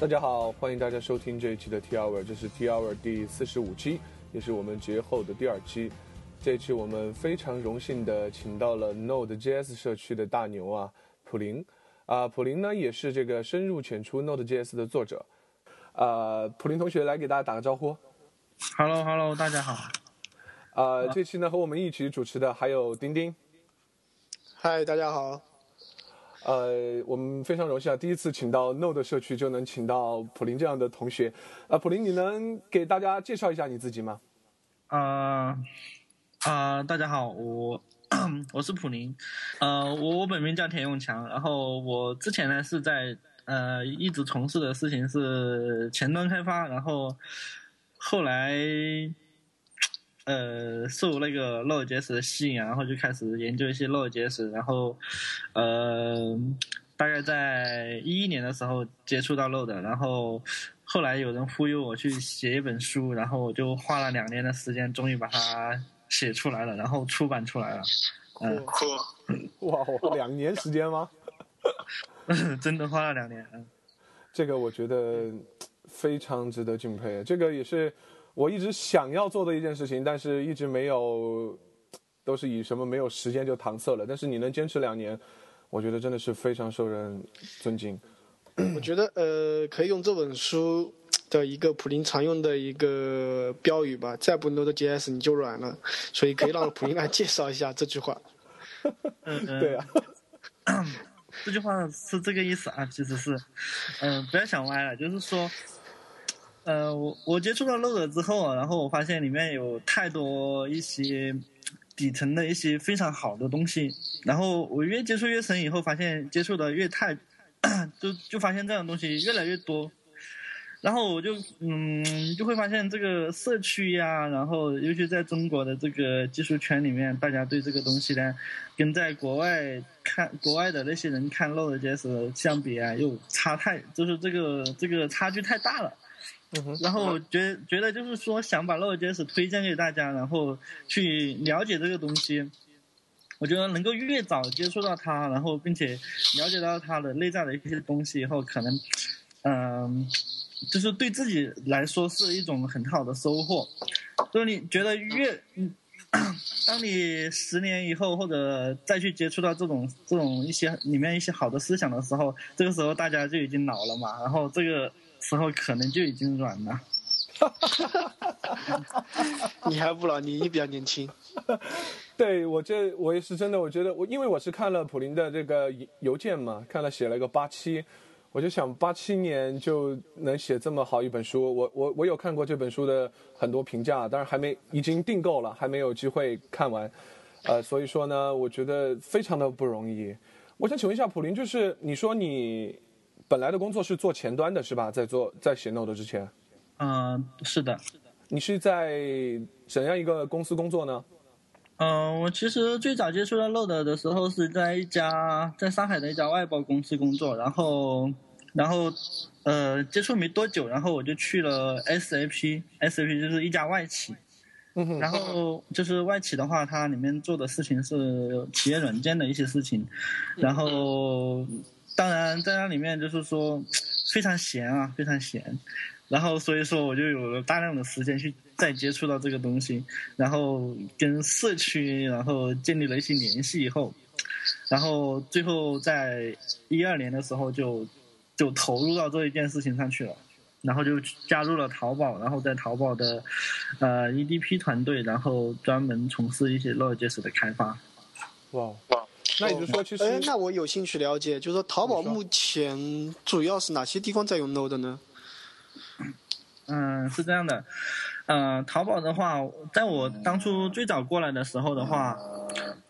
大家好，欢迎大家收听这一期的 T Hour，这是 T Hour 第四十五期，也是我们节后的第二期。这一期我们非常荣幸的请到了 Node.js 社区的大牛啊，普林啊，普林呢也是这个深入浅出 Node.js 的作者。呃，普林同学来给大家打个招呼。Hello Hello，大家好。呃，这期呢和我们一起主持的还有丁丁。嗨，大家好。呃，我们非常荣幸啊，第一次请到 Node 社区就能请到普林这样的同学。啊、普林，你能给大家介绍一下你自己吗？呃呃，大家好，我 我是普林，呃，我我本名叫田永强，然后我之前呢是在呃一直从事的事情是前端开发，然后后来呃受那个 Node.js 的吸引啊，然后就开始研究一些 Node.js，然后呃大概在一一年的时候接触到 Node，然后后来有人忽悠我去写一本书，然后我就花了两年的时间，终于把它写出来了，然后出版出来了。嗯，酷，哇，两年时间吗？真的花了两年。嗯这个我觉得非常值得敬佩，这个也是我一直想要做的一件事情，但是一直没有，都是以什么没有时间就搪塞了。但是你能坚持两年，我觉得真的是非常受人尊敬。我觉得呃，可以用这本书的一个普林常用的一个标语吧，再不 Node.js 你就软了，所以可以让普林来介绍一下这句话。嗯嗯，对啊，这句话是这个意思啊，其实是，嗯、不要想歪了，就是说，呃，我我接触到 Node 之后，然后我发现里面有太多一些底层的一些非常好的东西，然后我越接触越深，以后发现接触的越太，就 就发现这样的东西越来越多。然后我就嗯，就会发现这个社区呀，然后尤其在中国的这个技术圈里面，大家对这个东西呢，跟在国外看国外的那些人看 Node.js 相比啊，又差太，就是这个这个差距太大了。然后觉觉得就是说想把 Node.js 推荐给大家，然后去了解这个东西。我觉得能够越早接触到它，然后并且了解到它的内在的一些东西以后，可能，嗯、就是对自己来说是一种很好的收获。就是你觉得越，当你十年以后或者再去接触到这种这种一些里面一些好的思想的时候，这个时候大家就已经老了嘛，然后这个时候可能就已经软了。你还不老，你你比较年轻。对我这我也是真的，我觉得我因为我是看了普林的这个邮件嘛，看了写了一个八七，我就想八七年就能写这么好一本书，我我我有看过这本书的很多评价，但是还没已经订购了，还没有机会看完，呃，所以说呢，我觉得非常的不容易。我想请问一下普林，就是你说你本来的工作是做前端的是吧？在做在写 Node 之前，嗯、是的。是的你是在怎样一个公司工作呢？嗯、我其实最早接触到 Node 的时候是在一家在上海的一家外包公司工作，然后，然后，呃，接触没多久，然后我就去了 SAP，SAP 就是一家外企，然后就是外企的话，它里面做的事情是企业软件的一些事情，然后当然在那里面就是说非常闲啊，非常闲，然后所以说我就有了大量的时间去再接触到这个东西，然后跟社区然后建立了一些联系以后，然后最后在一二年的时候就就投入到这一件事情上去了。然后就加入了淘宝，然后在淘宝的呃 EDP 团队，然后专门从事一些 Node.js 的开发。哇哇，那也就是说，其实哎，那我有兴趣了解，就是说淘宝目前主要是哪些地方在用 Node 呢？嗯，是这样的，呃，淘宝的话，在我当初最早过来的时候的话，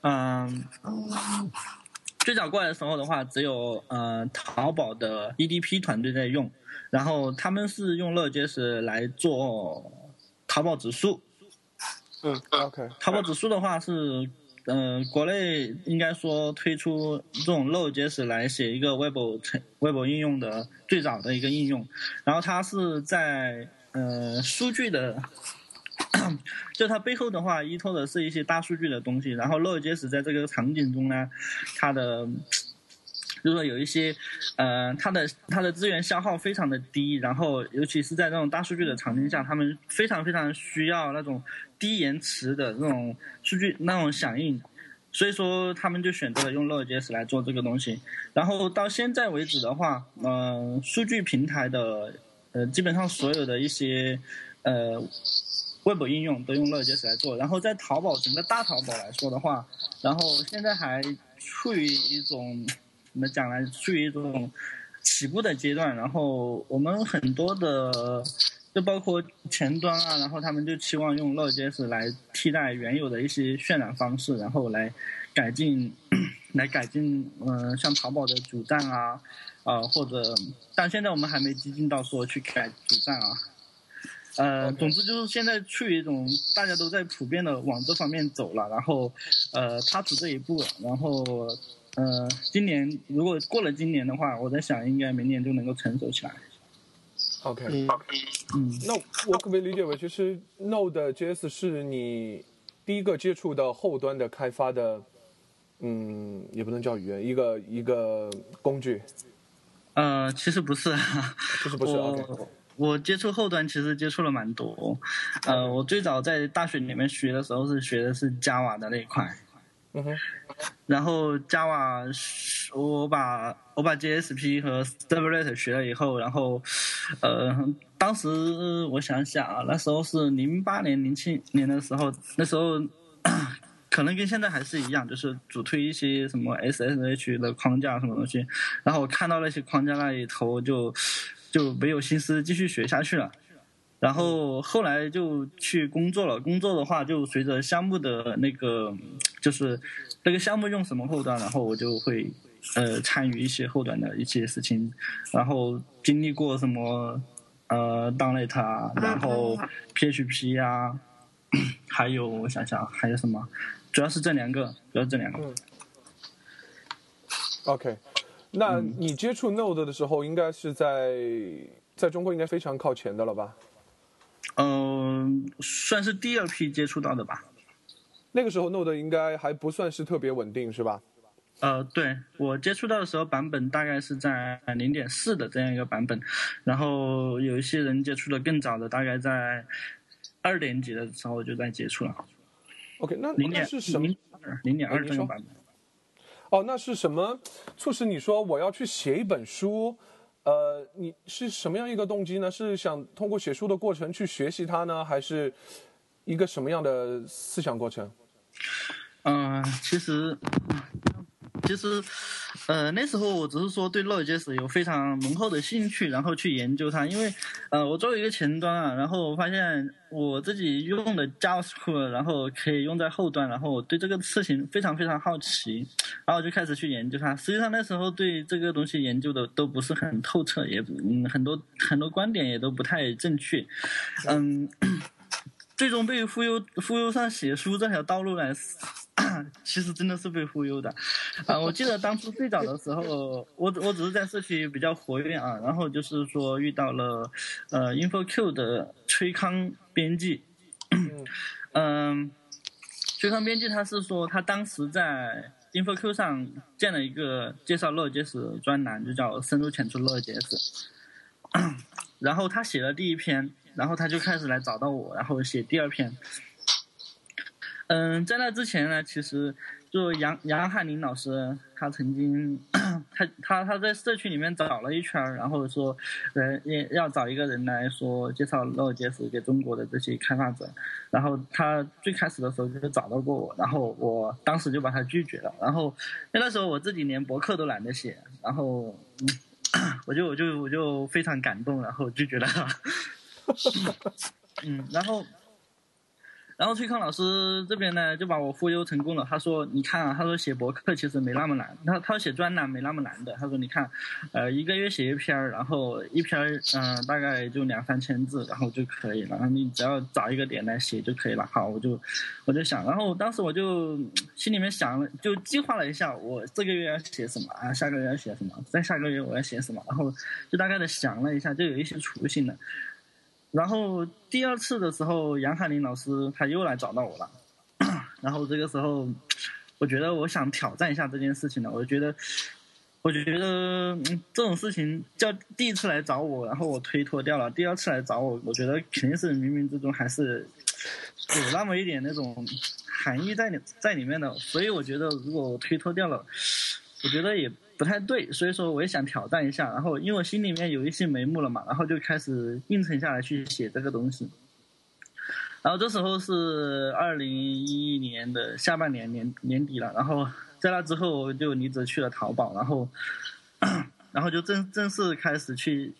嗯、最早过来的时候的话，只有呃淘宝的 EDP 团队在用，然后他们是用 Node.js 来做淘宝指数，嗯，OK，淘宝指数的话是，嗯，国内应该说推出这种 Node.js 来写一个 Web Web 应用的最早的一个应用，然后它是在呃数据的，就它背后的话依托的是一些大数据的东西，然后 Node.js 在这个场景中呢，它的就是说有一些，呃，它的它的资源消耗非常的低，然后尤其是在那种大数据的场景下，他们非常非常需要那种低延迟的那种数据那种响应，所以说他们就选择了用 Node.js 来做这个东西。然后到现在为止的话，嗯，数据平台的呃基本上所有的一些呃 Web 应用都用 Node.js 来做。然后在淘宝整个大淘宝来说的话，然后现在还处于一种。怎么讲呢？处于一种起步的阶段，然后我们很多的，就包括前端啊，然后他们就期望用 Node.js 来替代原有的一些渲染方式，然后来改进，来改进，嗯，像淘宝的主站啊，啊或者，但现在我们还没激进到说去改主站啊，呃，总之就是现在处于一种大家都在普遍的往这方面走了，然后，呃，踏出这一步，然后。呃，今年如果过了今年的话，我在想应该明年就能够成熟起来。OK，嗯，那我可不可以理解为，其实 Node.js 是你第一个接触到后端的开发的，嗯，也不能叫语言，一个一个工具。呃，其实不是，其实不是。我我接触后端其实接触了蛮多。呃，我最早在大学里面学的时候是学的是 Java 的那一块。然后 Java，我把我把 JSP 和 Servlet 学了以后，然后，呃，当时我想想啊，那时候是零八年、零七年的时候，那时候 可能跟现在还是一样，就是主推一些什么 SSH 的框架什么东西，然后我看到那些框架那里头，就就没有心思继续学下去了。然后后来就去工作了，工作的话就随着项目的那个，就是那个项目用什么后端，然后我就会呃参与一些后端的一些事情，然后经历过什么呃 d o n e t 啊，然后 PHP 啊，还有我想想还有什么，主要是这两个，主要这两个。OK，那你接触 Node 的时候，应该是在在中国应该非常靠前的了吧？嗯，算是第二批接触到的吧。那个时候 Node 应该还不算是特别稳定，是吧？呃，对我接触到的时候，版本大概是在零点四的这样一个版本，然后有一些人接触的更早的，大概在二点几的时候就在接触了。OK，那零点是什么？零点二这个版本。哦，那是什么促使你说我要去写一本书？呃，你是什么样一个动机呢？是想通过写书的过程去学习它呢，还是一个什么样的思想过程？嗯，其实。其实，呃，那时候我只是说对 Node.js 有非常浓厚的兴趣，然后去研究它。因为，呃，我作为一个前端啊，然后我发现我自己用的 JavaScript，然后可以用在后端，然后我对这个事情非常非常好奇，然后我就开始去研究它。实际上那时候对这个东西研究的都不是很透彻，也嗯很多很多观点也都不太正确，嗯，最终被忽悠忽悠上写书这条道路呢。其实真的是被忽悠的，啊！我记得当初最早的时候，我我只是在社区比较活跃啊，然后就是说遇到了，呃，InfoQ 的崔康编辑，嗯，崔康编辑他是说他当时在 InfoQ 上建了一个介绍 Node.js 专栏，就叫深入浅出 Node.js，然后他写了第一篇，然后他就开始来找到我，然后写第二篇。嗯，在那之前呢，其实就杨杨汉林老师，他曾经，他他他在社区里面找了一圈然后说，人也要找一个人来说介绍 Node.js 给中国的这些开发者，然后他最开始的时候就找到过我，然后我当时就把他拒绝了，然后那时候我自己连博客都懒得写，然后，我就我就我就非常感动，然后拒绝了，嗯，然后。然后崔康老师这边呢，就把我忽悠成功了。他说：“你看啊，他说写博客其实没那么难。他他写专栏没那么难的。他说你看，呃，一个月写一篇然后一篇嗯，大概就两三千字，然后就可以了。你只要找一个点来写就可以了。好，我就我就想，然后当时我就心里面想了，就计划了一下，我这个月要写什么啊，下个月要写什么，再下个月我要写什么，然后就大概的想了一下，就有一些雏形了。”然后第二次的时候，杨海林老师他又来找到我了，然后这个时候，我觉得我想挑战一下这件事情了。我觉得，我觉得嗯这种事情叫第一次来找我，然后我推脱掉了，第二次来找我，我觉得肯定是冥冥之中还是有那么一点那种含义在里在里面的，所以我觉得如果我推脱掉了，我觉得也不太对，所以说我也想挑战一下，然后因为我心里面有一些眉目了嘛，然后就开始应承下来去写这个东西。然后这时候是二零一一年的下半年年年底了，然后在那之后我就离职去了淘宝，然后，然后就正正式开始去，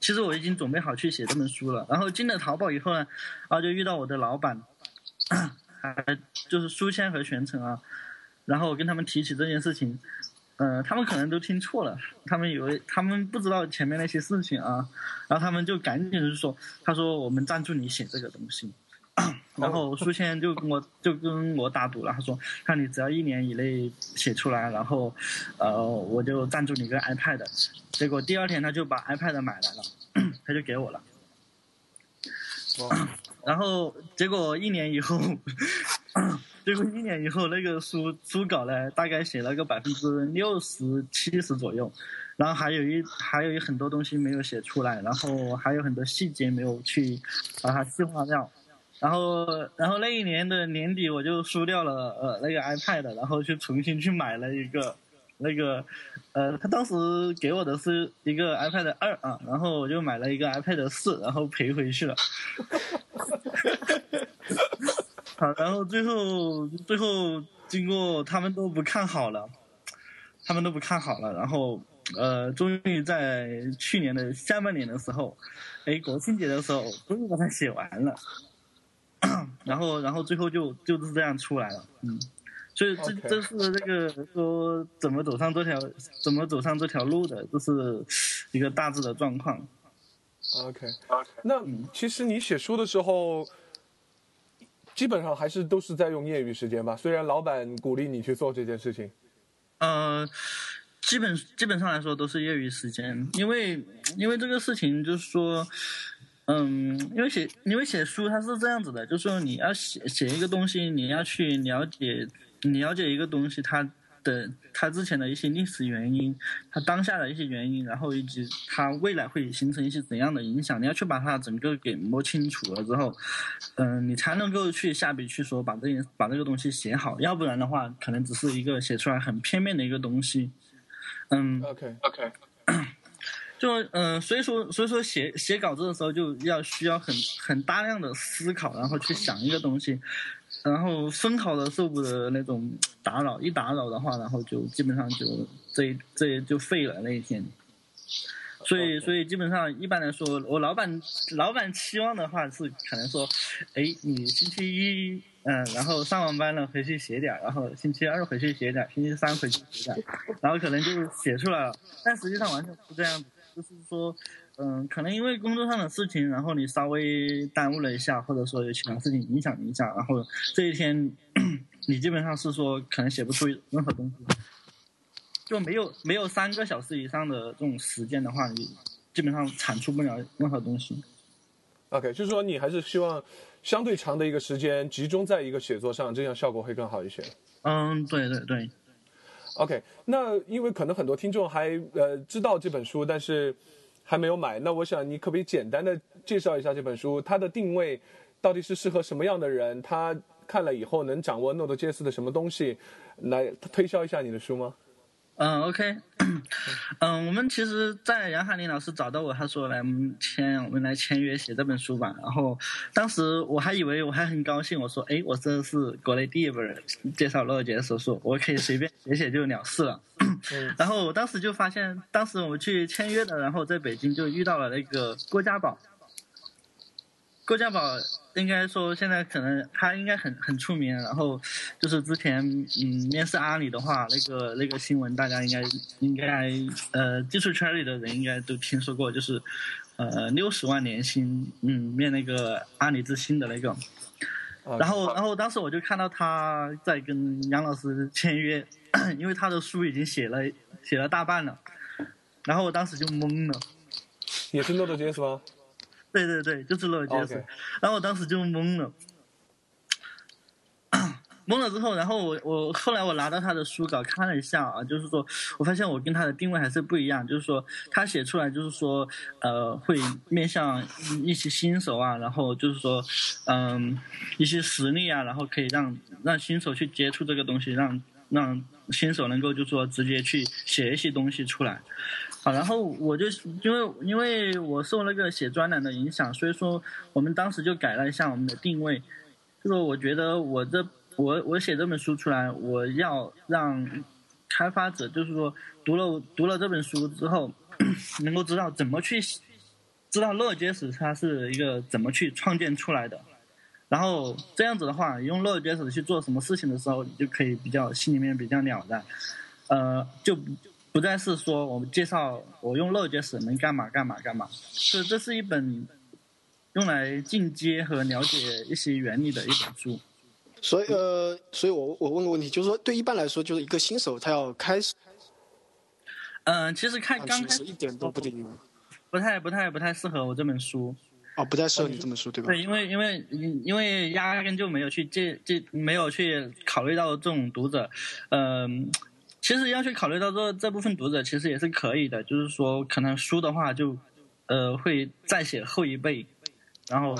其实我已经准备好去写这本书了。然后进了淘宝以后呢，然后就遇到我的老板，就是书签和玄成啊，然后我跟他们提起这件事情，嗯、他们可能都听错了，他们以为他们不知道前面那些事情啊，然后他们就赶紧就说，他说我们赞助你写这个东西。然后书签就跟我就跟我打赌了，他说：“看你只要一年以内写出来，然后，呃，我就赞助你个 iPad。”结果第二天他就把 iPad 买来了，他就给我了。然后结果一年以后，结果一年以后那个书书稿呢，大概写了个百分之六十七十左右，然后还有一还有一很多东西没有写出来，然后还有很多细节没有去把它细化掉。然后，然后那一年的年底，我就输掉了呃那个 iPad，然后去重新去买了一个那个，呃，他当时给我的是一个 iPad 二啊，然后我就买了一个 iPad 四，然后赔回去了。好，然后最后最后经过他们都不看好了，他们都不看好了，然后呃，终于在去年的下半年的时候，哎，国庆节的时候，终于把它写完了。然后，然后最后就就是这样出来了，嗯，所以这这是那个说怎么走上这条怎么走上这条路的，这是一个大致的状况。OK，那其实你写书的时候，基本上还是都是在用业余时间吧？虽然老板鼓励你去做这件事情。呃，基本基本上来说都是业余时间，因为因为这个事情就是说，嗯，因为写因为写书它是这样子的，就是说你要写写一个东西，你要去了解你了解一个东西它的它之前的一些历史原因，它当下的一些原因，然后以及它未来会形成一些怎样的影响，你要去把它整个给摸清楚了之后，嗯，你才能够去下笔去说把这件把这个东西写好，要不然的话，可能只是一个写出来很片面的一个东西。嗯，OK，就嗯、呃所以说所以说写写稿子的时候就要需要很很大量的思考，然后去想一个东西，然后分好的受不得那种打扰，一打扰的话，然后就基本上就这这就废了那一天。所以，所以基本上一般来说，我老板老板期望的话是可能说，哎，你星期一嗯，然后上完班了回去写点儿，然后星期二回去写点儿，星期三回去写点儿，然后可能就写出来了。但实际上完全不是这样子，就是说，嗯，可能因为工作上的事情，然后你稍微耽误了一下，或者说有其他事情影响你一下，然后这一天你基本上是说可能写不出任何东西。就没有没有三个小时以上的这种时间的话，你基本上产出不了任何东西。OK，就是说你还是希望相对长的一个时间集中在一个写作上，这样效果会更好一些。嗯，对对对，OK，那因为可能很多听众还呃知道这本书，但是还没有买，那我想你可不可以简单的介绍一下这本书，它的定位到底是适合什么样的人？他看了以后能掌握 Node.js 的什么东西，来推销一下你的书吗？嗯，OK，嗯，我们其实，在杨海林老师找到我，他说来我们签，我们来签约写这本书吧。然后当时我还以为我还很高兴，我说，哎，我这是国内第一本介绍乐杰手术，我可以随便写写就了事了。然后我当时就发现，当时我们去签约的，然后在北京就遇到了那个郭家宝。郭家宝应该说现在可能他应该很很出名，然后就是之前嗯面试阿里的话，那个那个新闻大家应该应该呃技术圈里的人应该都听说过，就是呃六十万年薪嗯面那个阿里之星的那个，啊然后然后当时我就看到他在跟杨老师签约，因为他的书已经写了写了大半了，然后我当时就懵了。也是 Node.js 吗？对对对，就是乐杰斯 OK。然后我当时就懵了。懵了之后，然后我我后来我拿到他的书稿看了一下啊，就是说我发现我跟他的定位还是不一样，就是说他写出来就是说呃会面向一些新手啊，然后就是说嗯一些实力啊，然后可以让让新手去接触这个东西，让让新手能够就说直接去写一些东西出来。好，然后我就因为因为我受那个写专栏的影响，所以说我们当时就改了一下我们的定位，就是我觉得我这我我写这本书出来，我要让开发者就是说读了读了这本书之后，能够知道怎么去知道 Node.js 它是一个怎么去创建出来的，然后这样子的话，用 Node.js 去做什么事情的时候，你就可以比较心里面比较了然，呃，就。不再是说我们介绍我用 Node.js 能干嘛干嘛干嘛，是这是一本用来进阶和了解一些原理的一本书。所以呃，所以我我问个问题，就是说对一般来说，就是一个新手他要开始，嗯，其实看刚开始一点都不顶，不太不太不太适合我这本书。哦，不太适合你这本书对吧？对，因为因为因为压根就没有去介介没有去考虑到这种读者，嗯。其实要去考虑到这这部分读者，其实也是可以的。就是说，可能书的话就，呃，会再写后一倍，然后，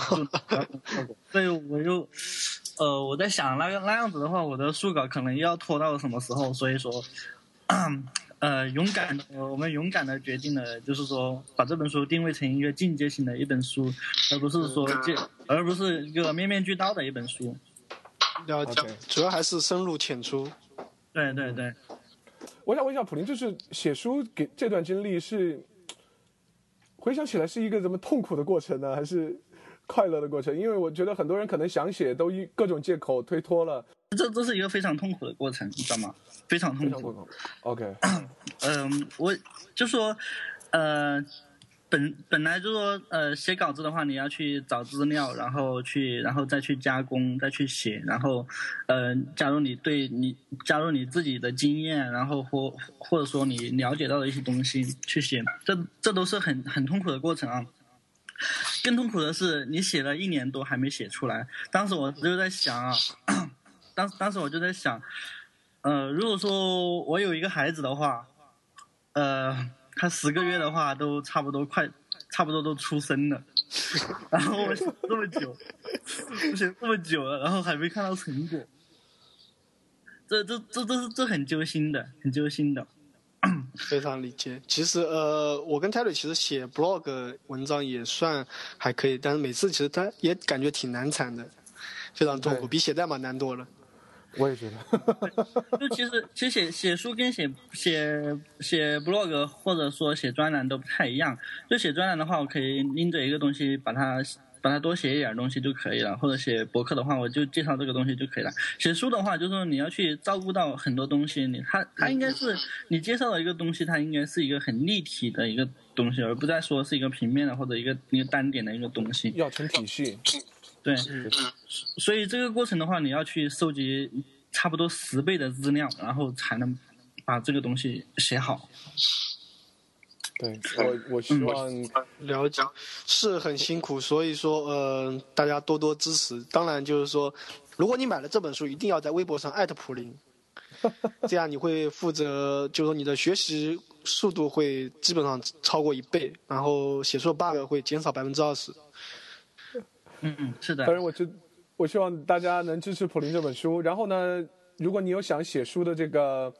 所以我就，呃，我在想那个那样子的话，我的书稿可能要拖到什么时候？所以说，呃，勇敢，我们勇敢的决定了，就是说把这本书定位成一个进阶型的一本书，而不是说这，而不是一个面面俱到的一本书。了解，主要还是深入浅出。对对对。我想问一下，普林，就是写书给这段经历是回想起来是一个怎么痛苦的过程呢，还是快乐的过程？因为我觉得很多人可能想写，都以各种借口推脱了。这这是一个非常痛苦的过程，你知道吗？非常痛苦。OK。嗯，我就说，呃。本本来就说，呃，写稿子的话，你要去找资料，然后去，然后再去加工，再去写，然后，呃，加入你对你加入你自己的经验，然后或或者说你了解到的一些东西去写，这这都是很很痛苦的过程啊。更痛苦的是，你写了一年多还没写出来。当时我就在想啊，当当时我就在想，呃，如果说我有一个孩子的话，呃。他十个月的话都差不多快，差不多都出生了，然后我想这么久，我想这么久了，然后还没看到成果，这这这都是这很揪心的，很揪心的。非常理解。其实呃，我跟泰瑞其实写 blog 文章也算还可以，但是每次其实他也感觉挺难产的，非常痛苦，比写代码难多了。我也觉得，就其实其实写写书跟写写写 blog 或者说写专栏都不太一样。就写专栏的话，我可以拎着一个东西，把它把它多写一点东西就可以了；或者写博客的话，我就介绍这个东西就可以了。写书的话，就是说你要去照顾到很多东西，你它它应该是你介绍的一个东西，它应该是一个很立体的一个东西，而不再说是一个平面的或者一个一个单点的一个东西。要成体系。对，所以这个过程的话，你要去收集差不多十倍的资料，然后才能把这个东西写好。对我，我希望了解，是很辛苦，所以说，呃，大家多多支持。当然，就是说，如果你买了这本书，一定要在微博上艾特普林，这样你会负责，就是说你的学习速度会基本上超过一倍，然后写出的 bug 会减少百分之二十。嗯嗯，是的。当然，我就我希望大家能支持普林这本书。然后呢，如果你有想写书的这个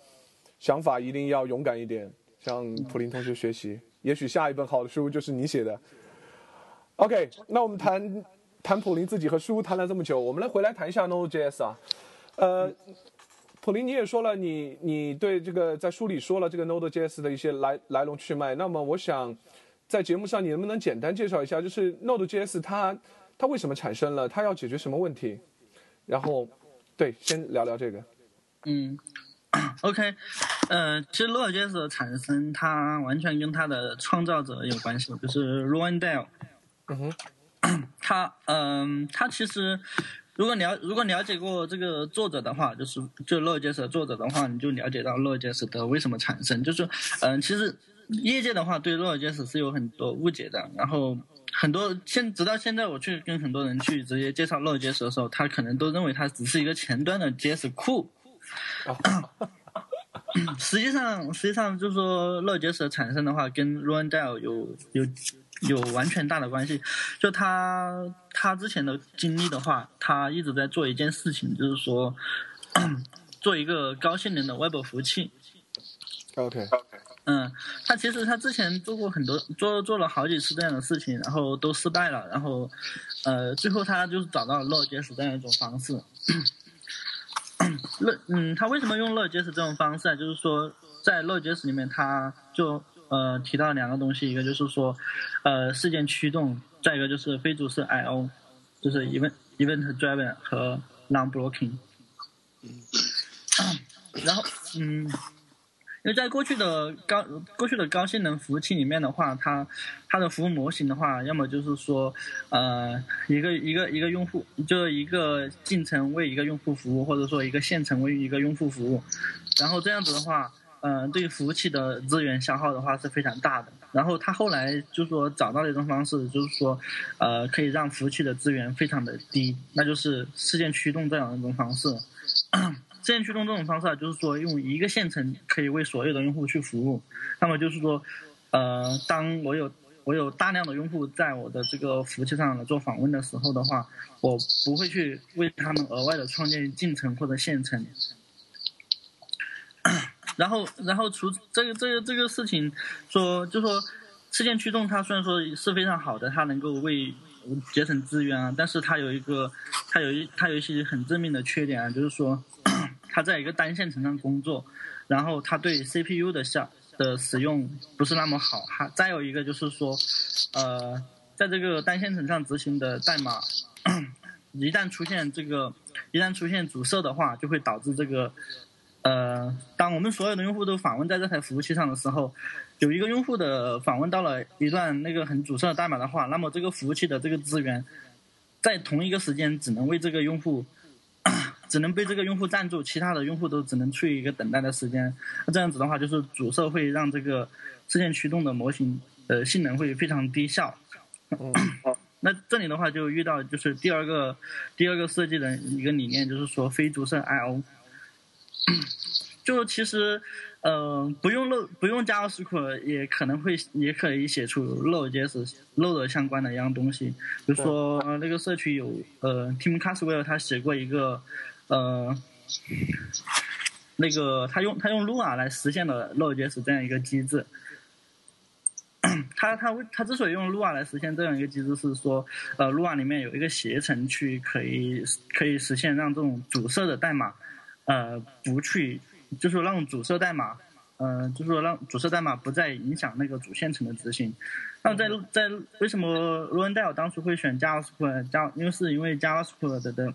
想法，一定要勇敢一点，向普林同学学习。也许下一本好的书就是你写的。OK，那我们谈谈普林自己和书谈了这么久，我们来回来谈一下 Node.js 啊。呃，普林你也说了，你你对这个在书里说了这个 Node.js 的一些来来龙去脉。那么我想在节目上你能不能简单介绍一下，就是 Node.js 它。它为什么产生了？它要解决什么问题？然后，对，先聊聊这个。嗯，OK，呃，其实 Node.js 的产生，它完全跟它的创造者有关系，就是 Rowan Dale。嗯哼。他，嗯，他其实，如果了如果了解过这个作者的话，就是就 Node.js 的作者的话，你就了解到 Node.js 的为什么产生，就是，嗯，其实业界的话对 Node.js 是有很多误解的，然后很多现直到现在我去跟很多人去直接介绍 Node.js 的时候，他可能都认为它只是一个前端的 JS 库。实际上，实际上就是说，Node.js 的产生的话，跟 Rondel 有有有完全大的关系。就他他之前的经历的话，他一直在做一件事情，就是说 做一个高性能的 Web 服务器。OK，嗯，他其实他之前做过很多，做做了好几次这样的事情，然后都失败了，然后，呃，最后他就是找到了 Node.js 这样一种方式。乐，嗯，他为什么用 Node.js 这种方式啊？就是说，在 Node.js 里面，他就呃提到两个东西，一个就是说，呃，事件驱动，再一个就是非主式 I/O，就是 event event driven 和 non blocking。然后，嗯。因为在过去的高过去的高性能服务器里面的话，它它的服务模型的话，要么就是说，呃，一个一个一个用户，就是一个进程为一个用户服务，或者说一个线程为一个用户服务，然后这样子的话，呃，对服务器的资源消耗的话是非常大的。然后他后来就说找到了一种方式，就是说，呃，可以让服务器的资源非常的低，那就是事件驱动这样一种方式。事件驱动这种方式啊，就是说用一个线程可以为所有的用户去服务。那么就是说，呃，当我有我有大量的用户在我的这个服务器上来做访问的时候的话，我不会去为他们额外的创建进程或者线程。然后，然后除这个这个这个事情说，就说事件驱动它虽然说是非常好的，它能够为节省资源啊，但是它有一个它有一它有一些很致命的缺点啊，就是说。它在一个单线程上工作，然后它对 CPU 的效的使用不是那么好。还再有一个就是说，呃，在这个单线程上执行的代码，一旦出现这个一旦出现阻塞的话，就会导致这个，呃，当我们所有的用户都访问在这台服务器上的时候，有一个用户的访问到了一段那个很阻塞的代码的话，那么这个服务器的这个资源，在同一个时间只能为这个用户。只能被这个用户占住，其他的用户都只能处于一个等待的时间。那这样子的话，就是阻塞会让这个事件驱动的模型呃性能会非常低效。那这里的话就遇到就是第二个第二个设计的一个理念，就是说非阻塞 I/O。就其实，呃，不用漏不用 JavaScript 也可能会也可以写出 Node.js Node 相关的一样东西。比如说那个社区有呃 Tim Caswell 他写过一个。呃，那个他用他用 Lua 来实现了 Node.js 这样一个机制。他他他之所以用 Lua 来实现这样一个机制，是说呃 Lua 里面有一个携程去可以可以实现让这种阻塞的代码呃不去，就是让阻塞代码呃就是说让阻塞代码不再影响那个主线程的执行。那在在为什么 r o n d e l 当初会选 JavaScript 加，因为是因为 JavaScript 的的。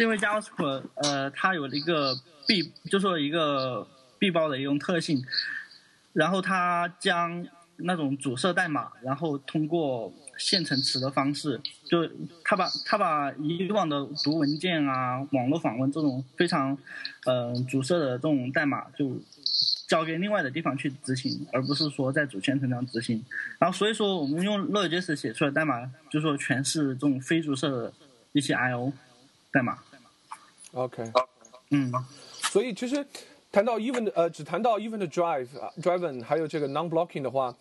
因为 JavaScript 呃，它有一个闭，就说一个闭包的一种特性，然后它将那种阻塞代码，然后通过线程词的方式，就它把它把以往的读文件啊、网络访问这种非常呃阻塞的这种代码，就交给另外的地方去执行，而不是说在主线程上执行。然后所以说，我们用 Node.js 写出来的代码，就说全是这种非阻塞的一些 I/O 代码。OK，嗯，所以其实谈到 event 呃，只谈到 event drive driven 还有这个 non-blocking 的话，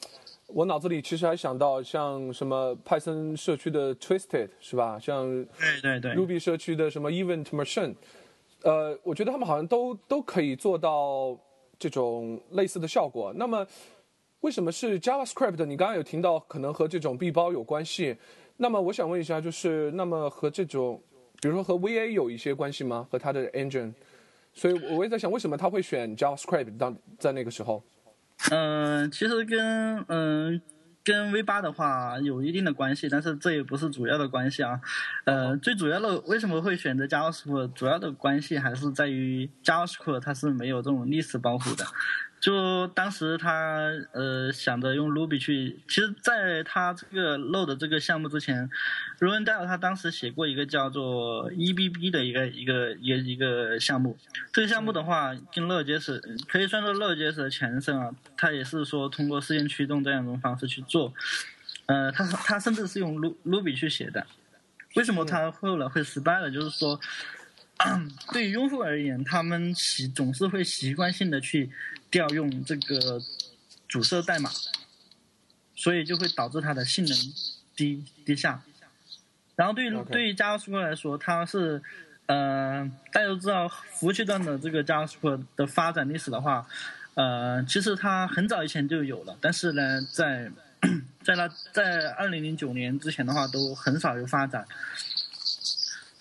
我脑子里其实还想到像什么 Python 社区的 Twisted 是吧？像对对对 Ruby 社区的什么 event machine，呃，我觉得他们好像都都可以做到这种类似的效果。那么为什么是 JavaScript？你刚刚有听到可能和这种闭包有关系。那么我想问一下，就是那么和这种比如说和 VA 有一些关系吗？和它的 engine，所以我也在想，为什么他会选 JavaScript 当在那个时候？嗯，其实跟嗯跟 V 八的话有一定的关系，但是这也不是主要的关系啊。呃，最主要的为什么会选择 JavaScript，主要的关系还是在于 JavaScript 它是没有这种历史包袱的。就当时他呃想着用 Ruby 去，其实在他这个 Load 这个项目之前 r o n d a l 他当时写过一个叫做 EBB 的一个一个一个一个项目。这个项目的话，跟 Node.js 可以算作 Node.js 的前身啊。他也是说通过事件驱动这样一种方式去做。呃，他他甚至是用 Ruby 去写的。为什么他后来会失败了？就是说，对于用户而言，他们习总是会习惯性的去。调用这个主设代码，所以就会导致它的性能低低下。然后对于对于 JavaScript 来说，它是呃大家都知道服务器端的这个 JavaScript 的发展历史的话，呃其实它很早以前就有了，但是呢在 在那在二零零九年之前的话都很少有发展。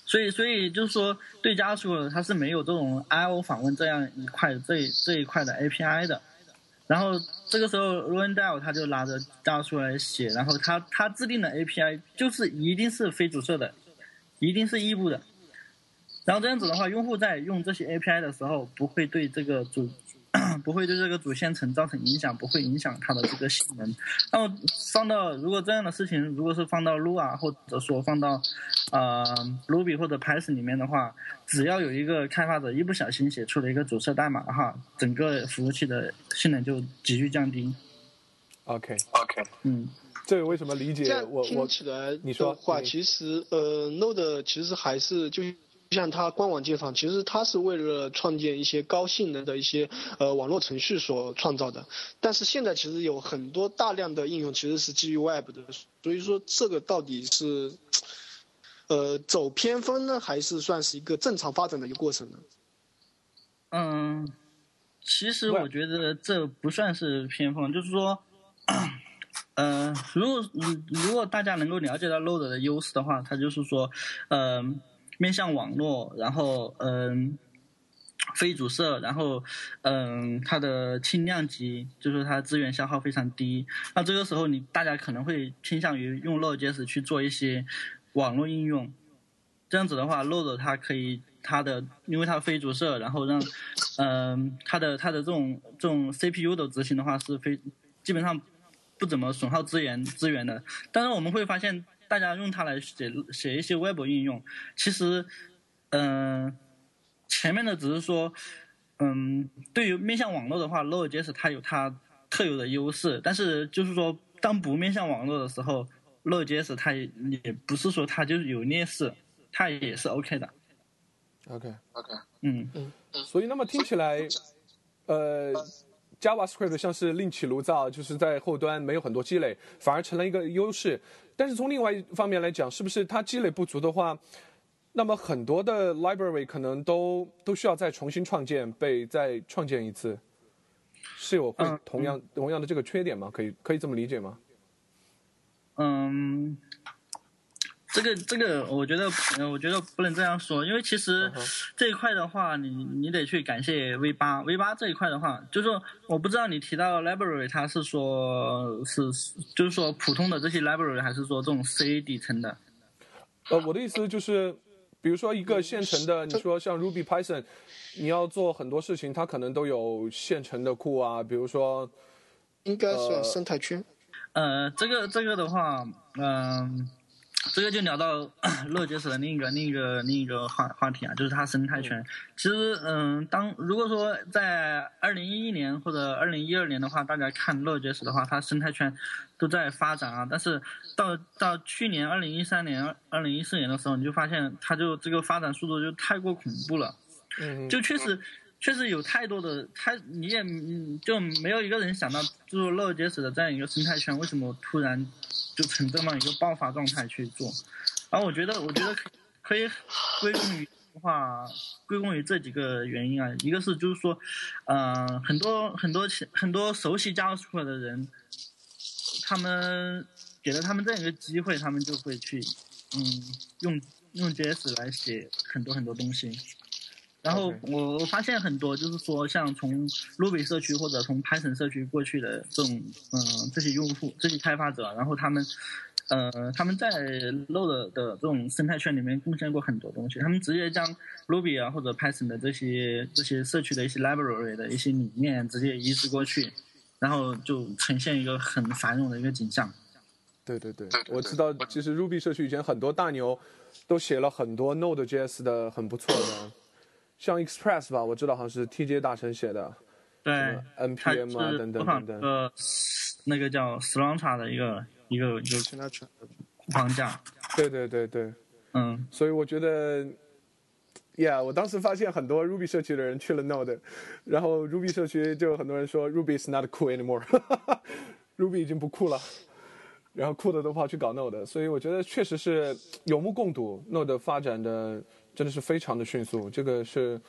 所以，所以就是说，对家属它是没有这种 I/O 访问这样一块这这一块的 API 的。然后这个时候 r o n d a l 他就拿着家属来写，然后他他制定的 API 就是一定是非主设的，一定是异步的。然后这样子的话，用户在用这些 API 的时候，不会对这个主。不会对这个主线程造成影响，不会影响它的这个性能。那么放到如果这样的事情，如果是放到 Lua 或者说放到呃 Ruby 或者 Python 里面的话，只要有一个开发者一不小心写出了一个阻塞代码的话，整个服务器的性能就急剧降低。OK OK，嗯，这个为什么理解？我我听起来你说话，其实呃 Node 其实还是就。就像它官网介绍，其实它是为了创建一些高性能的一些呃网络程序所创造的。但是现在其实有很多大量的应用其实是基于 Web 的，所以说这个到底是呃走偏锋呢，还是算是一个正常发展的一个过程呢？嗯，其实我觉得这不算是偏锋，就是说，嗯，如果如果大家能够了解到 Load 的优势的话，它就是说，嗯。面向网络，然后嗯，非主设，然后嗯，它的轻量级，就是它资源消耗非常低。那这个时候，你大家可能会倾向于用 Node.js 去做一些网络应用。这样子的话，Node 它可以它的，因为它非主设，然后让嗯，它的它的这种这种 CPU 的执行的话是非基本上不怎么损耗资源资源的。但是我们会发现。大家用它来写写一些 Web 应用，其实，嗯，前面的只是说，嗯，对于面向网络的话，Node.js 它有它特有的优势，但是就是说，当不面向网络的时候，Node.js 它也也不是说它就是有劣势，它也是 OK 的。OK OK，嗯。嗯，所以那么听起来，呃。JavaScript 像是另起炉灶，就是在后端没有很多积累，反而成了一个优势。但是从另外一方面来讲，是不是它积累不足的话，那么很多的 library 可能都都需要再重新创建，被再创建一次，是有会同样同样的这个缺点吗？可以可以这么理解吗？嗯。这个这个，我觉得，我觉得不能这样说，因为其实这一块的话，你你得去感谢 V 八 V 八这一块的话，就是说，我不知道你提到 library，它是说是就是说普通的这些 library，还是说这种 C 底层的？呃，我的意思就是，比如说一个现成的，你说像 Ruby、Python，你要做很多事情，它可能都有现成的库啊，比如说，应该算生态圈。呃，这个这个的话，嗯。这个就聊到乐杰斯的另一个另一个另一个话话题啊，就是它生态圈。其实，嗯，当如果说在二零一一年或者二零一二年的话，大家看乐杰斯的话，它生态圈都在发展啊。但是到到去年二零一三年、二零一四年的时候，你就发现它就这个发展速度就太过恐怖了。嗯，就确实确实有太多的，它你也就没有一个人想到，就是乐杰斯的这样一个生态圈为什么突然。就成这么一个爆发状态去做，然后我觉得，我觉得可以归功于的话，归功于这几个原因啊。一个是就是说，嗯，很多很多很多熟悉 JavaScript 的人，他们给了他们这样一个机会，他们就会去，嗯，用用 JS 来写很多很多东西。然后我我发现很多就是说，像从 Ruby 社区或者从 Python 社区过去的这种，嗯，这些用户、这些开发者，然后他们，呃，他们在 Node 的这种生态圈里面贡献过很多东西。他们直接将 Ruby 啊或者 Python 的这些这些社区的一些 library 的一些理念直接移植过去，然后就呈现一个很繁荣的一个景象。对对对，我知道，其实 Ruby 社区以前很多大牛都写了很多 Node.js 的很不错的，像 Express 吧，我知道好像是 TJ 大神写的，对，npm 啊等等等等。呃，那个叫 Slantra 的一个一个一个框架。对对对对，嗯，所以我觉得，Yeah，我当时发现很多 Ruby 社区的人去了 Node，然后 Ruby 社区就很多人说 Ruby is not cool anymore，Ruby 已经不酷了。然后酷的都跑去搞 Node，所以我觉得确实是有目共睹，Node 发展的真的是非常的迅速。这个是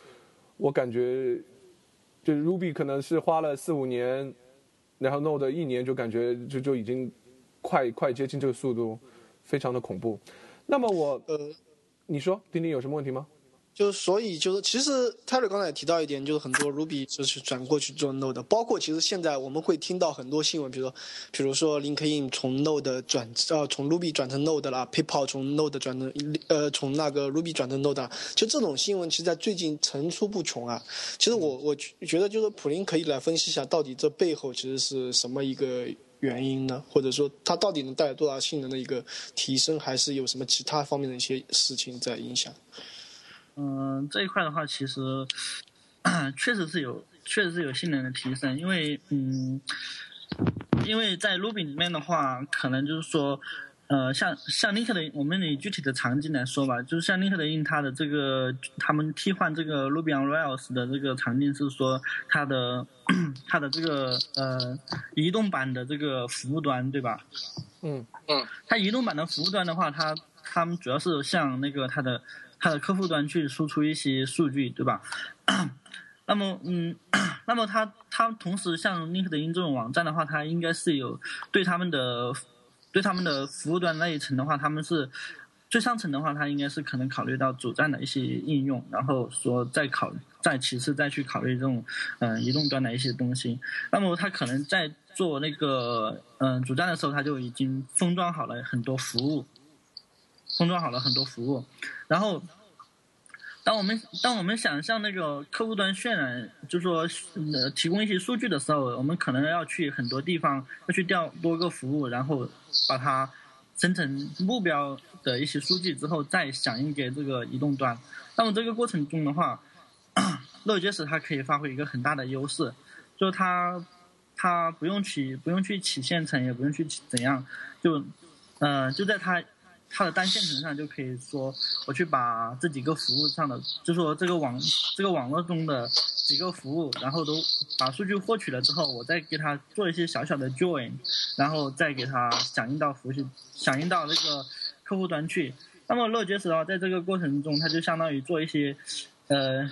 我感觉，就 Ruby 可能是花了四五年，然后 Node 一年就感觉就就已经快快接近这个速度，非常的恐怖。那么我呃，你说丁丁有什么问题吗？就所以就是，其实 Terry 刚才也提到一点，就是很多 Ruby 就是转过去做 Node，包括其实现在我们会听到很多新闻，比如说，比如说 LinkedIn 从 Node 转呃从 Ruby 转成 Node 了，PayPal 从 Node 转成呃从那个 Ruby 转成 Node，就这种新闻其实在最近层出不穷啊。其实我我觉得就是普林可以来分析一下，到底这背后其实是什么一个原因呢？或者说它到底能带来多大性能的一个提升，还是有什么其他方面的一些事情在影响？嗯，这一块的话，其实确实是有，确实是有性能的提升。因为，嗯，因为在 Ruby 里面的话，可能就是说，呃，像像 LinkedIn，我们以具体的场景来说吧，就是像 LinkedIn 它的这个，他们替换这个 Ruby on Rails 的这个场景是说，它的它的这个呃移动版的这个服务端，对吧？嗯嗯，它移动版的服务端的话，它他们主要是像那个它的。它的客户端去输出一些数据，对吧？那么，嗯，那么它它同时像 LinkedIn 这种网站的话，它应该是有对他们的对他们的服务端那一层的话，他们是最上层的话，它应该是可能考虑到主站的一些应用，然后说再考再其次再去考虑这种嗯移动端的一些东西。那么它可能在做那个嗯主站的时候，它就已经封装好了很多服务。封装好了很多服务，然后，当我们当我们想向那个客户端渲染，就说呃提供一些数据的时候，我们可能要去很多地方要去调多个服务，然后把它生成目标的一些数据之后，再响应给这个移动端。那么这个过程中的话，Node.js 它可以发挥一个很大的优势，就是它它不用去不用去起线程，也不用去怎样，就嗯就在它。它的单线程上就可以说，我去把这几个服务上的，就说这个网这个网络中的几个服务，然后都把数据获取了之后，我再给它做一些小小的 join，然后再给它响应到服务器，响应到那个客户端去。那么 Node.js 的话，在这个过程中，它就相当于做一些，呃，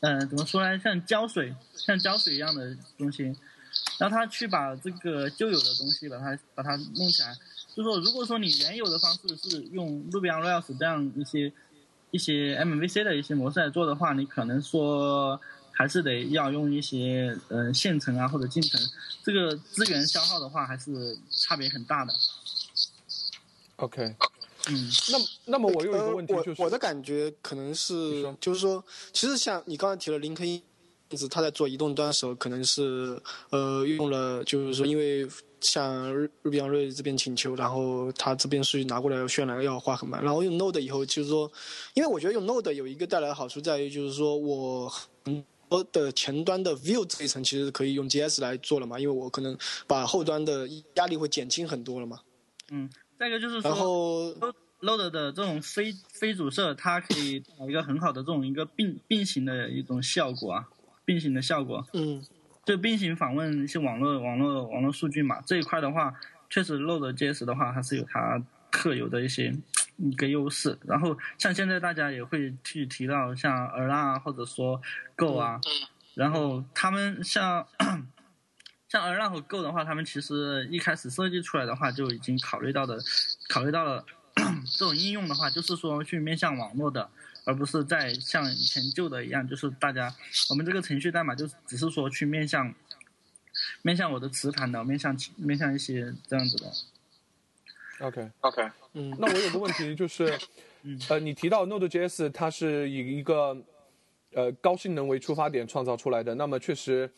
嗯，怎么说呢？像胶水，像胶水一样的东西，然后他去把这个旧有的东西，把它把它弄起来。就说，如果说你原有的方式是用 Ruby on Rails 这样一些一些 MVC 的一些模式来做的话，你可能说还是得要用一些呃线程啊或者进程，这个资源消耗的话还是差别很大的。OK，嗯，那那么我有一个问题就是，我的感觉可能是就是说，其实像你刚才提了林肯因子，他在做移动端的时候，可能是呃用了就是说因为。向日日比昂瑞这边请求，然后他这边数据拿过来渲染要花很慢，然后用 Node 以后就是说，因为我觉得用 Node 有一个带来的好处在于就是说我很多的前端的 View 这一层其实可以用 JS 来做了嘛，因为我可能把后端的压力会减轻很多了嘛。嗯，再一个就是说，然后 Node 的这种非非主设，它可以有一个很好的这种一个并并行的一种效果啊，并行的效果。嗯。就并行访问一些网络、网络、网络数据嘛，这一块的话，确实 Node.js 的话还是有它特有的一些一个优势。然后像现在大家也会去提到像 Erlang 或者说 Go 啊，然后他们像像 Erlang 和 Go 的话，他们其实一开始设计出来的话就已经考虑到的，考虑到了 这种应用的话，就是说去面向网络的。而不是在像以前旧的一样，就是大家我们这个程序代码就只是说去面向面向我的磁盘的，面向面向一些这样子的。OK OK，嗯，那我有个问题就是，呃，你提到 Node.js 它是以一个呃高性能为出发点创造出来的，那么确实，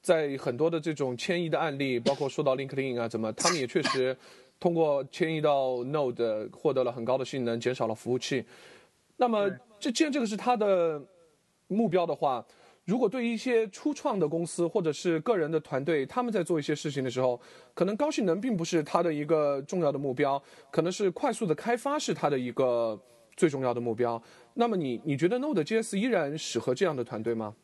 在很多的这种迁移的案例，包括说到 LinkedIn 啊，怎么他们也确实通过迁移到 Node 获得了很高的性能，减少了服务器。那么这既然这个是他的目标的话，如果对于一些初创的公司或者是个人的团队，他们在做一些事情的时候，可能高性能并不是他的一个重要的目标，可能是快速的开发是他的一个最重要的目标。那么你你觉得 Node.js 依然适合这样的团队吗？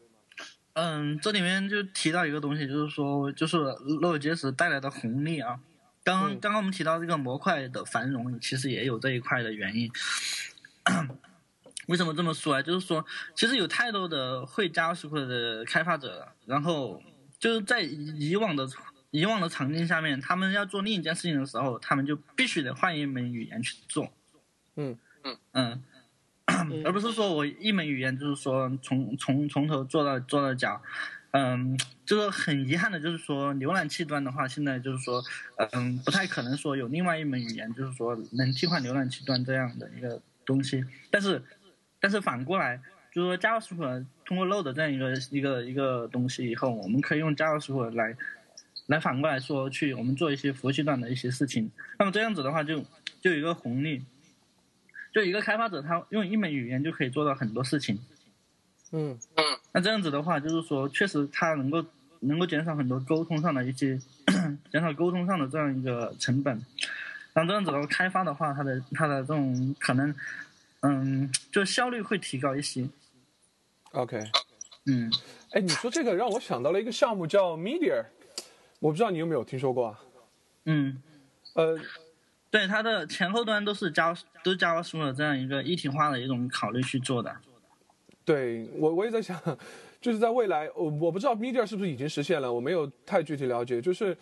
嗯，这里面就提到一个东西，就是说，就是 Node.js 带来的红利啊。刚刚刚我们提到这个模块的繁荣，其实也有这一块的原因。为什么这么说啊？就是说，其实有太多的会 JavaScript 的开发者，然后就是在以往的以往的场景下面，他们要做另一件事情的时候，他们就必须得换一门语言去做。嗯嗯嗯，而不是说我一门语言就是说从从从头做到做到脚。嗯，就是很遗憾的，就是说浏览器端的话，现在就是说，嗯，不太可能说有另外一门语言，就是说能替换浏览器端这样的一个东西。但是，但是反过来，就是说 JavaScript 通过 Load 这样一个一个一个东西以后，我们可以用 JavaScript 来来反过来说，去我们做一些服务器端的一些事情。那么这样子的话就，就有一个红利，就一个开发者他用一门语言就可以做到很多事情。嗯嗯那这样子的话，就是说，确实他能够能够减少很多沟通上的一些 减少沟通上的这样一个成本。那这样子的话，开发的话，它的它的这种可能，嗯，就效率会提高一些。，OK。嗯，哎，你说这个让我想到了一个项目叫 Media，我不知道你有没有听说过啊？嗯，呃，对，它的前后端都是 Java 都是 JavaScript 这样一个一体化的一种考虑去做的。对我我也在想，就是在未来，我我不知道 Media 是不是已经实现了，我没有太具体了解。就是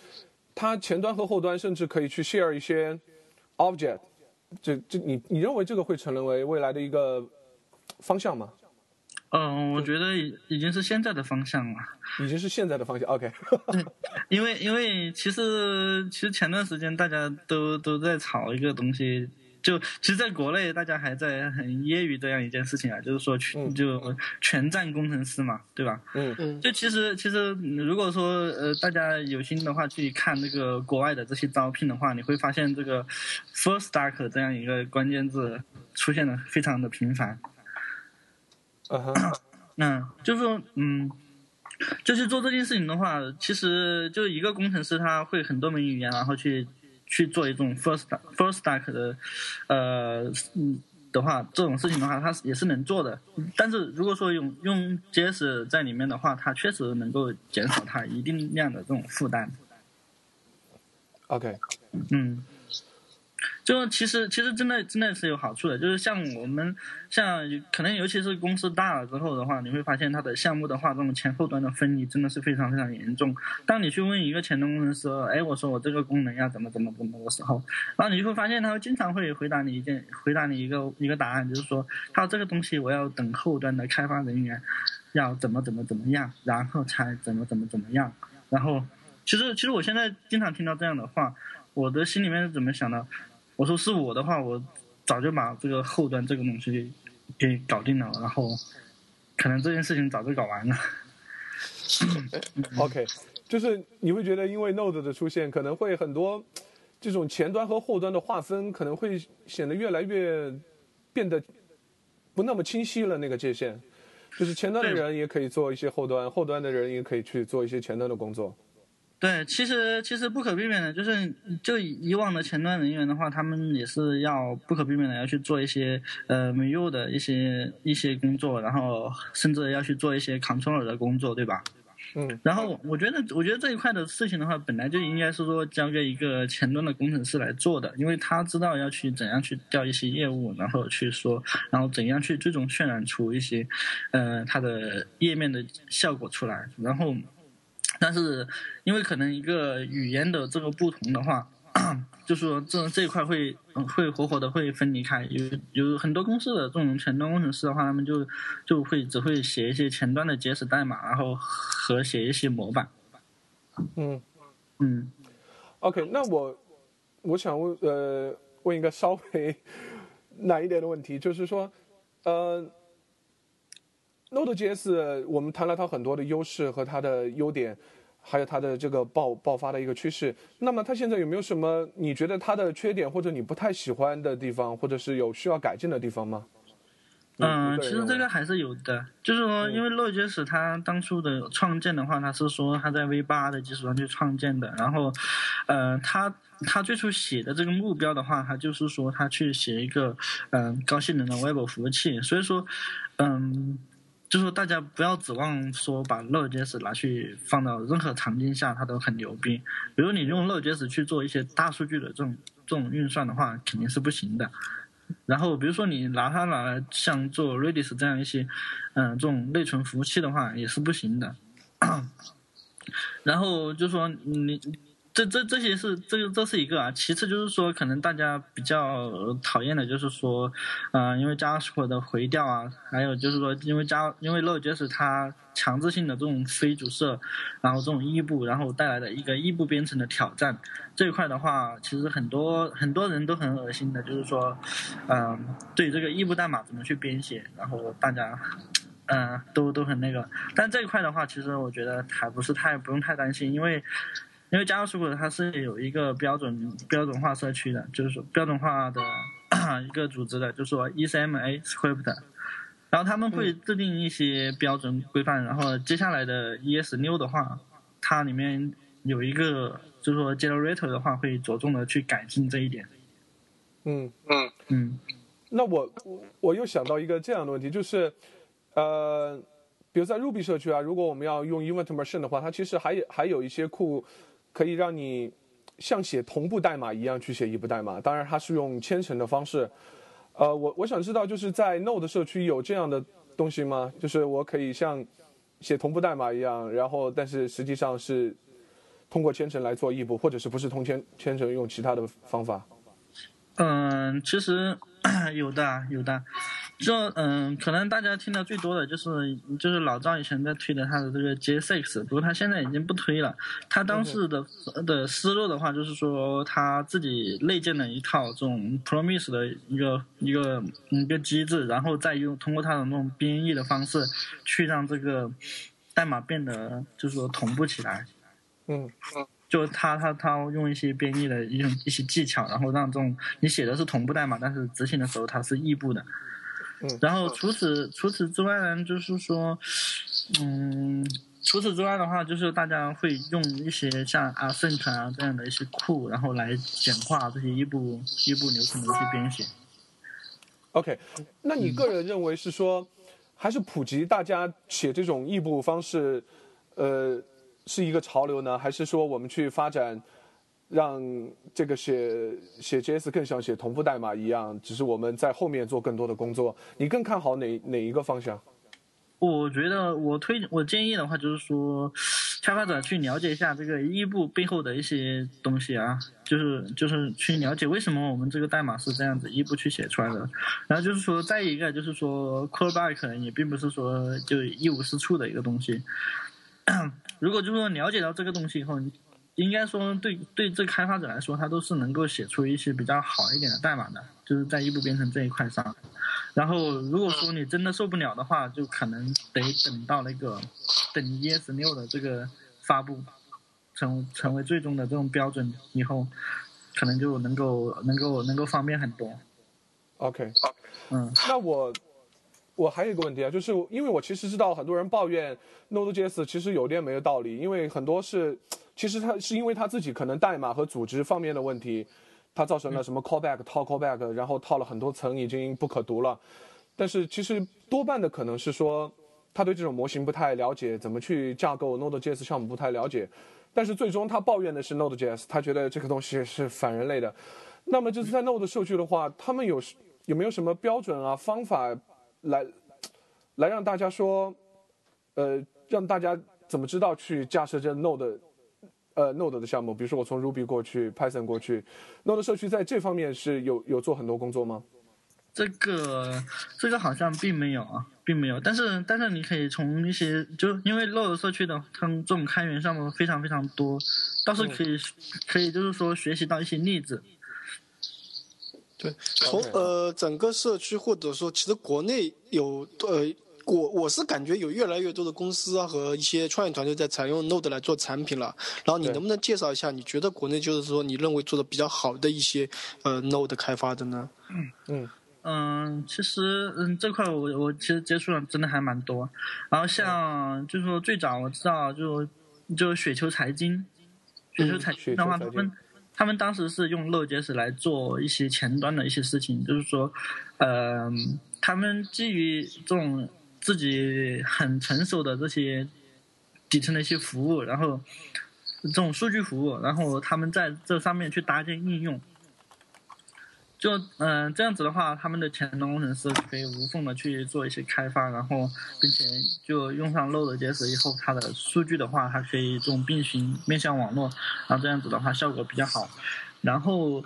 它前端和后端甚至可以去 share 一些 object，这这你你认为这个会成为未来的一个方向吗？嗯，我觉得已已经是现在的方向了。已经是现在的方向。OK，因为因为其实其实前段时间大家都都在炒一个东西，就其实在国内大家还在很揶揄这样一件事情啊，就是说全嗯就全站工程师嘛，对吧？嗯嗯就其实其实嗯如果说呃大家有心的话去看那个国外的这些招聘的话，你会发现这个 full stack 这样一个关键字出现的非常的频繁。嗯哼，嗯，就是说，嗯，就是做这件事情的话，其实就一个工程师他会很多门语言，然后去去做一种 first first stack 的，呃，嗯的话，这种事情的话，它也是能做的。但是如果说用用 JS 在里面的话，它确实能够减少它一定量的这种负担。OK，嗯，就其实其实真的真的是有好处的，就是像我们像可能尤其是公司大了之后的话，你会发现它的项目的话，这种前后端的分离真的是非常非常严重。当你去问一个前端工程师，哎，我说我这个功能要怎么怎么怎么的时候，然后你就会发现他会经常会回答你一件回答你一个一个答案，就是说他这个东西我要等后端的开发人员要怎么怎么怎么样，然后才怎么怎么怎么样，然后。其实，其实我现在经常听到这样的话，我的心里面是怎么想的？我说是我的话，我早就把这个后端这个东西给搞定了，然后可能这件事情早就搞完了。OK，就是你会觉得，因为 Node 的出现，可能会很多这种前端和后端的划分可能会显得越来越变得不那么清晰了。那个界限，就是前端的人也可以做一些后端，后端的人也可以去做一些前端的工作。对，其实其实不可避免的，就是就以往的前端人员的话，他们也是要不可避免的要去做一些呃没用的一些一些工作，然后甚至要去做一些 controller 的工作，对吧？嗯然后我觉得，我觉得这一块的事情的话，本来就应该是说交给一个前端的工程师来做的，因为他知道要去怎样去调一些业务，然后去说，然后怎样去最终渲染出一些，呃，它的页面的效果出来。然后，但是因为可能一个语言的这个不同的话，就说这这一块会嗯会活活的会分离开，有有很多公司的这种前端工程师的话，他们就就会只会写一些前端的 JS 代码，然后和写一些模板。嗯。嗯，OK，那我我想问呃问一个稍微 难一点的问题，就是说，呃，Node.js 我们谈了它很多的优势和它的优点，还有它的这个爆爆发的一个趋势。那么它现在有没有什么你觉得它的缺点或者你不太喜欢的地方，或者是有需要改进的地方吗？嗯，其实这个还是有的，就是说，因为 Node.js 它当初的创建的话，它是说它在 V 八的基础上去创建的，然后，呃，它它最初写的这个目标的话，它就是说它去写一个嗯高性能的 Web 服务器，所以说，嗯，就说大家不要指望说把 Node.js 拿去放到任何场景下它都很牛逼，比如你用 Node.js 去做一些大数据的这种这种运算的话，肯定是不行的。然后，比如说你拿它拿来像做 Redis 这样一些，嗯，这种内存服务器的话，也是不行的。然后就说你。这这这些是这个这是一个啊，其次就是说，可能大家比较讨厌的就是说，嗯，因为 JavaScript 的回调啊，还有就是说，因为加因为 Node.js 它强制性的这种非主设，然后这种异步，然后带来的一个异步编程的挑战这一块的话，其实很多很多人都很恶心的，就是说，嗯，对这个异步代码怎么去编写，然后大家，嗯，都都很那个，但这一块的话，其实我觉得还不是太不用太担心，因为。因为 JavaScript 它是有一个标准标准化社区的，就是说标准化的 一个组织的，就是说 ECMA Script，然后他们会制定一些标准规范，然后接下来的 ES 六的话，它里面有一个就是说 Generator 的话会着重的去改进这一点。嗯嗯嗯。那我我又想到一个这样的问题，就是呃，比如在 Ruby 社区啊，如果我们要用 Event Machine 的话，它其实还有还有一些库。可以让你像写同步代码一样去写异步代码，当然它是用编程的方式。呃，我我想知道，就是在 Node 社区有这样的东西吗？就是我可以像写同步代码一样，然后但是实际上是通过千程来做异步，或者是不是通千千层用其他的方法？嗯，其实有 的有的。就嗯，可能大家听的最多的就是就是老赵以前在推的他的这个 J6，不过他现在已经不推了。他当时的的思路的话，就是说他自己内建了一套这种 Promise 的一个一个一个机制，然后再用通过他的那种编译的方式，去让这个代码变得就是说同步起来。嗯，就他他他用一些编译的一种一些技巧，然后让这种你写的是同步代码，但是执行的时候它是异步的。然后除此除此之外呢，就是说，嗯，除此之外的话，就是大家会用一些像 Async 啊这样的一些库，然后来简化这些异步异步流程的一些编写。OK，那你个人认为是说，还是普及大家写这种异步方式，呃，是一个潮流呢？还是说我们去发展？让这个写写 JS 更像写同步代码一样，只是我们在后面做更多的工作。你更看好哪哪一个方向？我觉得我推我建议的话，就是说，开发者去了解一下这个异步背后的一些东西啊，就是就是去了解为什么我们这个代码是这样子异步去写出来的。然后就是说，再一个就是说，callback 也并不是说就一无是处的一个东西。如果就是说了解到这个东西以后，应该说，对对这开发者来说，他都是能够写出一些比较好一点的代码的，就是在异步编程这一块上。然后，如果说你真的受不了的话，就可能得等到那个等 ES 六的这个发布成成为最终的这种标准以后，可能就能够能够能够方便很多。OK，嗯，那我我还有一个问题啊，就是因为我其实知道很多人抱怨 Node.js 其实有点没有道理，因为很多是。其实他是因为他自己可能代码和组织方面的问题，他造成了什么 callback 套 callback，然后套了很多层已经不可读了。但是其实多半的可能是说他对这种模型不太了解，怎么去架构 Node.js 项目不太了解。但是最终他抱怨的是 Node.js，他觉得这个东西是反人类的。那么就是在 Node 数据的话，他们有有没有什么标准啊方法来来让大家说，呃，让大家怎么知道去架设这 Node？呃，Node 的项目，比如说我从 Ruby 过去，Python 过去，Node 社区在这方面是有有做很多工作吗？这个这个好像并没有啊，并没有。但是但是你可以从一些，就因为 Node 社区的它这种开源项目非常非常多，倒是可以可以就是说学习到一些例子。对，从呃整个社区或者说其实国内有呃。我我是感觉有越来越多的公司啊和一些创业团队在采用 Node 来做产品了。然后你能不能介绍一下，你觉得国内就是说你认为做的比较好的一些呃 Node 开发的呢？嗯嗯嗯，其实嗯这块我我其实接触的真的还蛮多。然后像就是说最早我知道就就雪球财经，雪球财经的话，他们他们当时是用乐接是来做一些前端的一些事情，就是说呃他们基于这种。自己很成熟的这些底层的一些服务，然后这种数据服务，然后他们在这上面去搭建应用，就嗯这样子的话，他们的前端工程师可以无缝的去做一些开发，然后并且就用上 Node.js 以后，它的数据的话，它可以这种并行面向网络，然后这样子的话效果比较好，然后。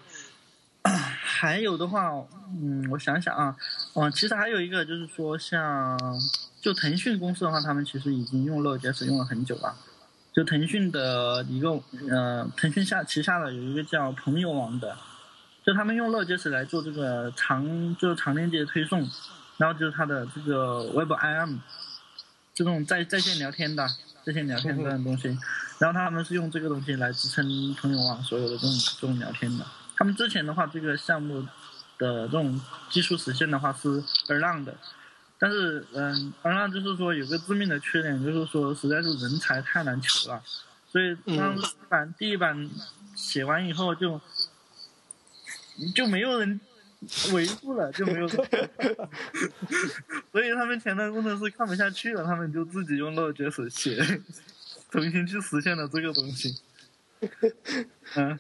还有的话，嗯，我想想啊，嗯，其实还有一个就是说，像就腾讯公司的话，他们其实已经用 Node.js 用了很久了。就腾讯的一个，呃，腾讯下旗下的有一个叫朋友网的，就他们用 Node.js 来做这个长，就是长链接推送，然后就是它的这个 WebIM，这种在在线聊天的在线聊天这种东西，然后他们是用这个东西来支撑朋友网所有的这种这种聊天的。他们之前的话，这个项目的这种技术实现的话是 Erlang 的，但是嗯，Erlang 就是说有个致命的缺点，就是说实在是人才太难求了，所以当版第一版写完以后就就没有人维护了，就没有，所以他们前端工程师看不下去了，他们就自己用 Node.js 写，重新去实现了这个东西，嗯。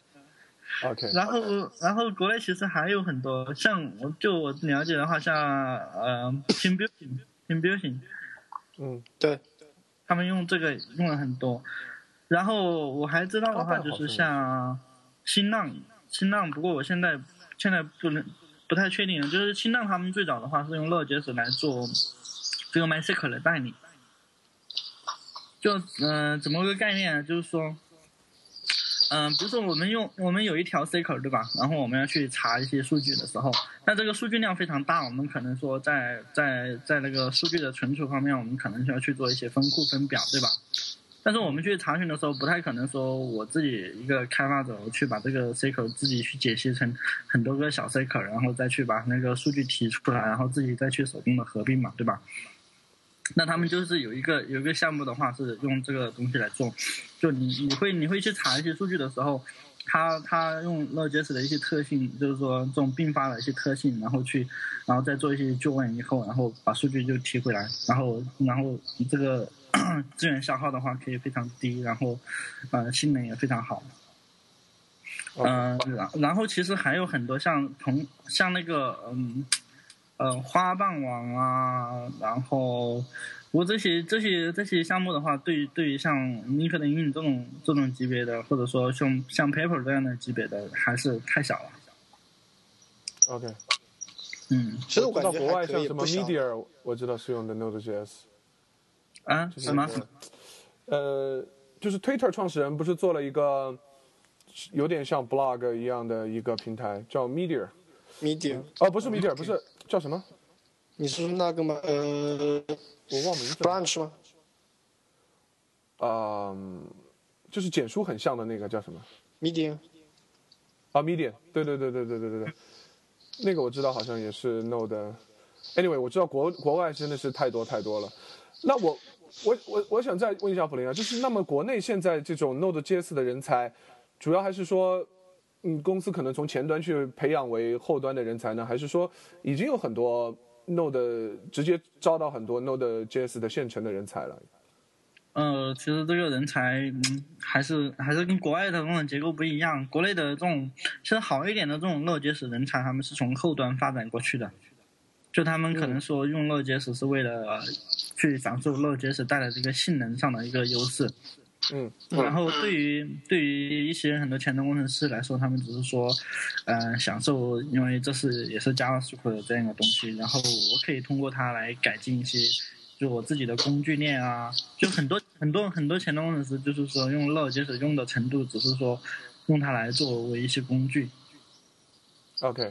OK，然后，然后国内其实还有很多，像我就我了解的话，像呃，Team Building，Team Building，嗯，对，他们用这个用了很多。然后我还知道的话，就是像新浪，新浪，不过我现在现在不能不太确定，就是新浪他们最早的话是用 Node.js 来做这个 MySQL 的代理。就嗯，怎么个概念？就是说。嗯，比如说我们用我们有一条 SQL 对吧？然后我们要去查一些数据的时候，那这个数据量非常大，我们可能说在在在那个数据的存储方面，我们可能需要去做一些分库分表，对吧？但是我们去查询的时候，不太可能说我自己一个开发者去把这个 SQL 自己去解析成很多个小 SQL，然后再去把那个数据提出来，然后自己再去手工的合并嘛，对吧？那他们就是有一个有一个项目的话是用这个东西来做，就你你会你会去查一些数据的时候，他他用 Node.js 的一些特性，就是说这种并发的一些特性，然后去然后再做一些救援以后，然后把数据就提回来，然后然后这个 资源消耗的话可以非常低，然后呃性能也非常好。嗯，然然后其实还有很多像同像那个嗯。呃，花瓣网啊，然后，不过这些这些这些项目的话，对于对于像 LinkedIn 这种这种级别的，或者说像像 Paper 这样的级别的，还是太小了。OK，嗯，其实我感觉国外像什么 Media，我知道是用的 Node.js。啊？什么？呃，就是 Twitter 创始人不是做了一个有点像 Blog 一样的一个平台，叫 Media。Media。哦，不是 Media，不是。叫什么？你是那个吗？呃，我忘名字。Branch 吗？啊，就是简书很像的那个叫什么？Medium。啊，Medium，对对对对对对对对，那个我知道，好像也是 Node。Anyway，我知道国国外真的是太多太多了。那我我我我想再问一下普林啊，就是那么国内现在这种 Node.js 的人才，主要还是说？嗯，公司可能从前端去培养为后端的人才呢，还是说已经有很多 Node 直接招到很多 Node JS 的现成的人才了？呃，其实这个人才，嗯，还是还是跟国外的这种结构不一样。国内的这种其实好一点的这种 Node JS 人才，他们是从后端发展过去的，就他们可能说用 Node JS 是为了去享受 Node JS 带来这个性能上的一个优势。嗯，然后对于对于一些很多前端工程师来说，他们只是说，嗯，享受，因为这是也是 JavaScript 的这样一个东西，然后我可以通过它来改进一些，就我自己的工具链啊，就很多很多很多前端工程师就是说用 Node.js 用的程度，只是说用它来作为一些工具。OK，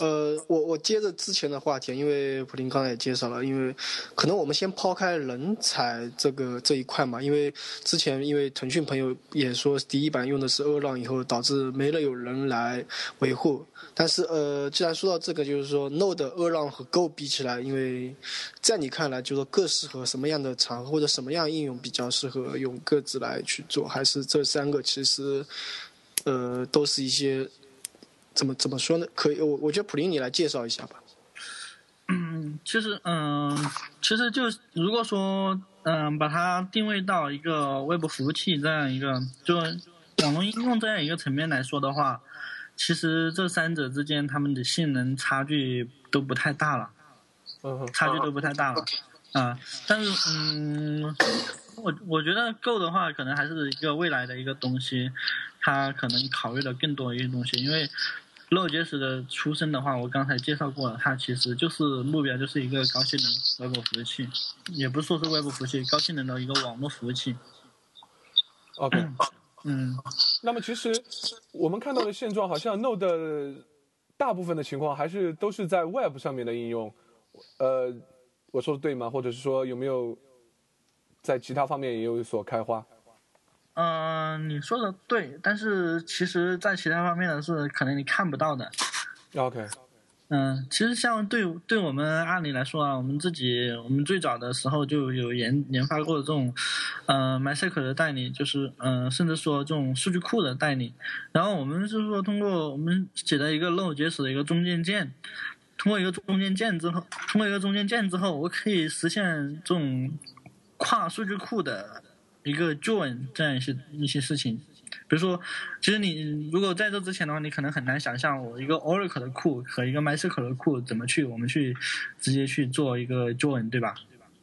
呃，我我接着之前的话题，因为普林刚才也介绍了，因为可能我们先抛开人才这个这一块嘛，因为之前因为腾讯朋友也说第一版用的是二浪，以后导致没了有人来维护。但是呃，既然说到这个，就是说 Node 二浪和 Go 比起来，因为在你看来，就是说各适合什么样的场合或者什么样应用比较适合用各自来去做，还是这三个其实呃都是一些。怎么怎么说呢？可以，我我觉得普林你来介绍一下吧。嗯，其实嗯，其实就如果说嗯，把它定位到一个外部服务器这样一个就网络应用这样一个层面来说的话，其实这三者之间它们的性能差距都不太大了。嗯差距都不太大了。啊，但是嗯，我我觉得 Go 的话，可能还是一个未来的一个东西，它可能考虑的更多一些东西，因为。Node.js 的出身的话，我刚才介绍过了，它其实就是目标就是一个高性能外部服务器，也不是说是外部服务器，高性能的一个网络服务器。OK，嗯，那么其实我们看到的现状，好像 Node 大部分的情况还是都是在 Web 上面的应用。呃，我说的对吗？或者是说有没有在其他方面也有所开花？嗯，你说的对，但是其实，在其他方面的是可能你看不到的。OK。嗯，其实像对对我们阿里来说啊，我们自己我们最早的时候就有研研发过这种，呃，MySQL 的代理，就是嗯，甚至说这种数据库的代理。然后我们就是说，通过我们写的一个 Node.js 的一个中间件，通过一个中间件之后，通过一个中间件之后，我可以实现这种跨数据库的。一个 join 这样一些一些事情，比如说，其实你如果在这之前的话，你可能很难想象我一个 Oracle 的库和一个 MySQL 的库怎么去我们去直接去做一个 join，对吧？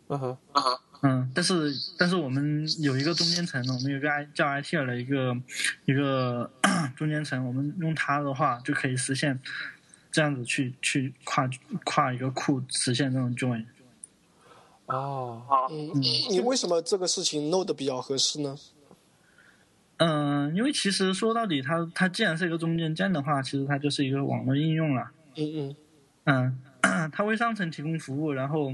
嗯哼，嗯哼，嗯，但是但是我们有一个中间层，我们有个 I 叫 ITL 的一个一个 中间层，我们用它的话就可以实现这样子去去跨跨一个库实现这种 join。哦，嗯，你为什么这个事情 Node 比较合适呢？嗯，因为其实说到底，它它既然是一个中间件的话，其实它就是一个网络应用了。嗯嗯，嗯，它为上层提供服务，然后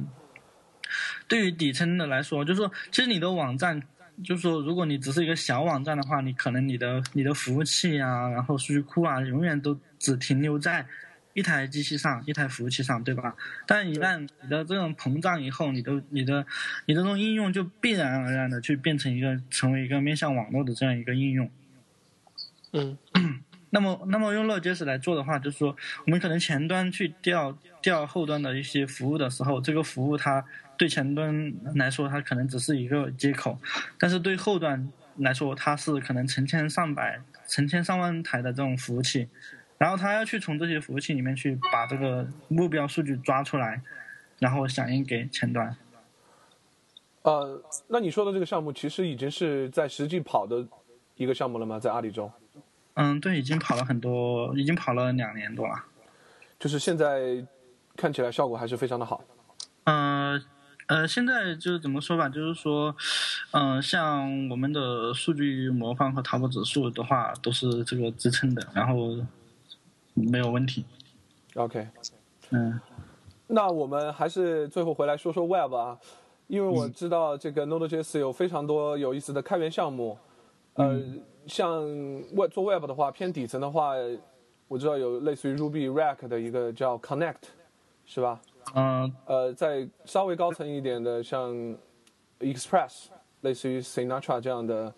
对于底层的来说，就是说，其实你的网站，就是说，如果你只是一个小网站的话，你可能你的你的服务器啊，然后数据库啊，永远都只停留在。一台机器上，一台服务器上，对吧？但一旦你的这种膨胀以后，你的、你的、你的这种应用就必然而然的去变成一个成为一个面向网络的这样一个应用。嗯。那么，那么用 Node.js 来做的话，就是说，我们可能前端去调调后端的一些服务的时候，这个服务它对前端来说，它可能只是一个接口，但是对后端来说，它是可能成千上百、成千上万台的这种服务器。然后他要去从这些服务器里面去把这个目标数据抓出来，然后响应给前端。呃，那你说的这个项目其实已经是在实际跑的一个项目了吗？在阿里中？嗯，对，已经跑了很多，已经跑了两年多了。就是现在看起来效果还是非常的好。嗯呃，现在就是怎么说吧，就是说，嗯，像我们的数据魔方和淘宝指数的话，都是这个支撑的，然后。没有问题，OK，嗯，那我们还是最后回来说说 Web 啊，因为我知道这个 Node.js 有非常多有意思的开源项目，呃，像 Web 做 Web 的话，偏底层的话，我知道有类似于 Ruby Rack 的一个叫 Connect，是吧？嗯，呃，在稍微高层一点的，像 Express，类似于 Sinatra 这样的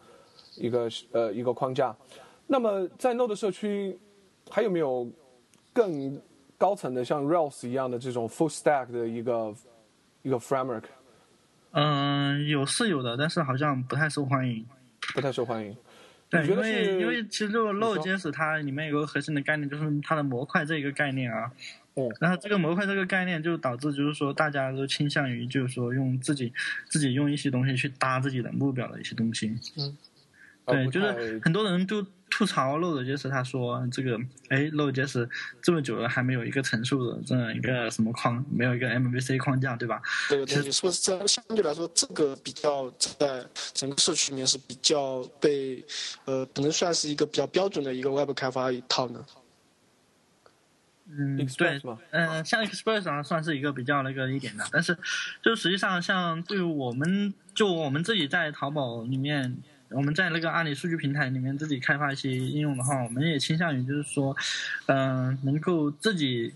一个呃一个框架，那么在 Node 社区。还有没有更高层的像 Rails 一样的这种 Full Stack 的一个一个 Framework？嗯，有是有的，但是好像不太受欢迎。不太受欢迎。对，因为因为其实这个 Node.js 它里面有个核心的概念，就是它的模块这一个概念啊。哦。然后这个模块这个概念就导致就是说大家都倾向于就是说用自己自己用一些东西去搭自己的目标的一些东西。嗯。对，就是很多人都。吐槽 Node.js，他说这个哎，Node.js 这么久了还没有一个成熟的这样一个什么框，没有一个 MVC 框架，对吧？对对，说这相对来说，这个比较在整个社区里面是比较被呃，可能算是一个比较标准的一个 Web 开发一套呢。嗯，对嗯、像 Express 啊，算是一个比较那个一点的，但是就实际上，像对于我们就我们自己在淘宝里面，我们在那个阿里数据平台里面自己开发一些应用的话，我们也倾向于就是说，嗯、能够自己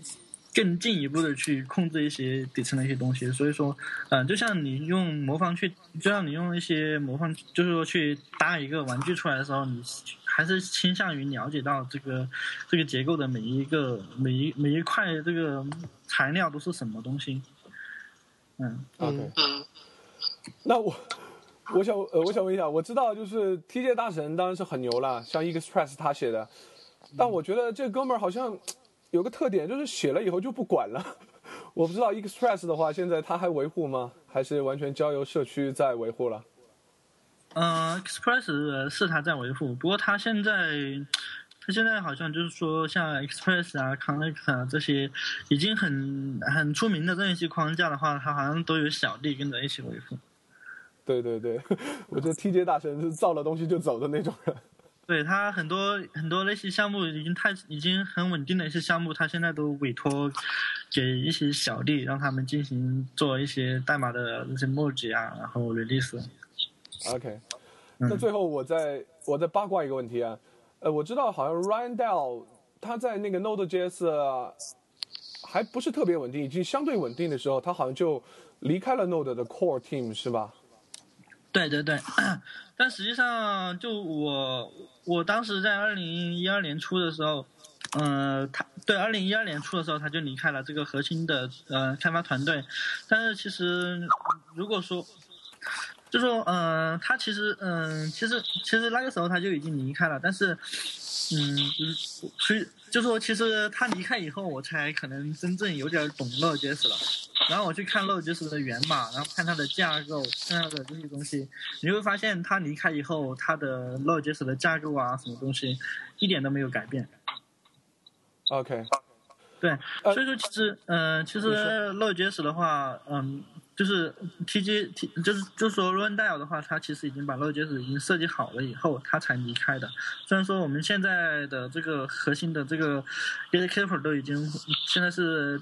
更进一步的去控制一些底层的一些东西。所以说，嗯、就像你用魔方去，就像你用一些魔方，就是说去搭一个玩具出来的时候，你还是倾向于了解到这个这个结构的每一个每一每一块这个材料都是什么东西。嗯 OK，嗯那我我想呃，我想问一下，我知道就是 TJ 大神当然是很牛了，像 Express 他写的，但我觉得这哥们儿好像有个特点，就是写了以后就不管了。我不知道 Express 的话，现在他还维护吗？还是完全交由社区在维护了？嗯、e x p r e s s 是他在维护，不过他现在他现在好像就是说像 Express 啊、Connect 啊这些已经很很出名的这一些框架的话，他好像都有小弟跟着一起维护。对对对，我觉得 TJ 大神是造了东西就走的那种人。对他很多很多那些项目已经太已经很稳定的一些项目，他现在都委托给一些小弟，让他们进行做一些代码的那些 merge 啊，然后 release。OK，嗯那最后我再我再八卦一个问题啊，呃，我知道好像 Ryan Dell 他在那个 Node.js 啊还不是特别稳定，已经相对稳定的时候，他好像就离开了 Node 的 Core Team 是吧？对对对，但实际上就我我当时在二零一二年初的时候，呃，他对二零一二年初的时候他就离开了这个核心的呃开发团队，但是其实如果说。就说，嗯、他其实，嗯、其实，其实那个时候他就已经离开了，但是，嗯，就是所以就说，其实他离开以后，我才可能真正有点懂 Node.js 了。然后我去看 Node.js 的源码，然后看它的架构，看它的这些东西，你会发现他离开以后，他的 Node.js 的架构啊，什么东西一点都没有改变。OK，对，呃所以说其实，嗯、其实你说 Node.js 的话，嗯，就是 T G T 就是就是说 Randall 的话，他其实已经把 Node.js 已经设计好了以后，他才离开的。虽然说我们现在的这个核心的这个 Gatekeeper 都已经现在是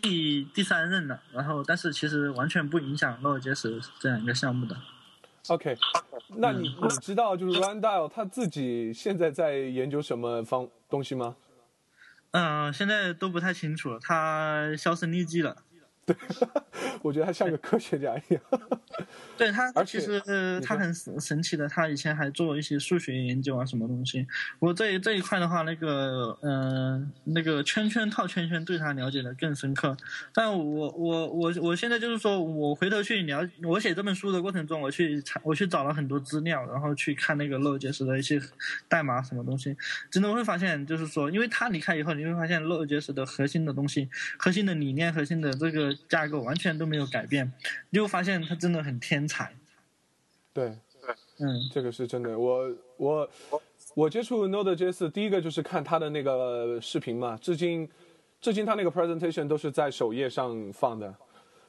第第三任了，然后但是其实完全不影响 Node.js 这样一个项目的。OK，那你你知道就是 Ryan Dell 他自己现在在研究什么方东西吗？嗯、现在都不太清楚了，他销声匿迹了。我觉得他像个科学家一样。对他而其实呃他很神神奇的，他以前还做一些数学研究啊，什么东西。不过这这一块的话，那个嗯、呃那个圈圈套圈圈对他了解的更深刻。但我我我我现在就是说我回头去了，我写这本书的过程中，我去查我去找了很多资料，然后去看那个 Node.js 的一些代码什么东西，真的会发现，就是说，因为他离开以后，你会发现 Node.js 的核心的东西、核心的理念、核心的这个架构完全都没有改变，你就会发现他真的很天才。对，嗯这个是真的。我我我接触 Node.js 第一个就是看他的那个视频嘛，至今至今他那个 presentation 都是在首页上放的，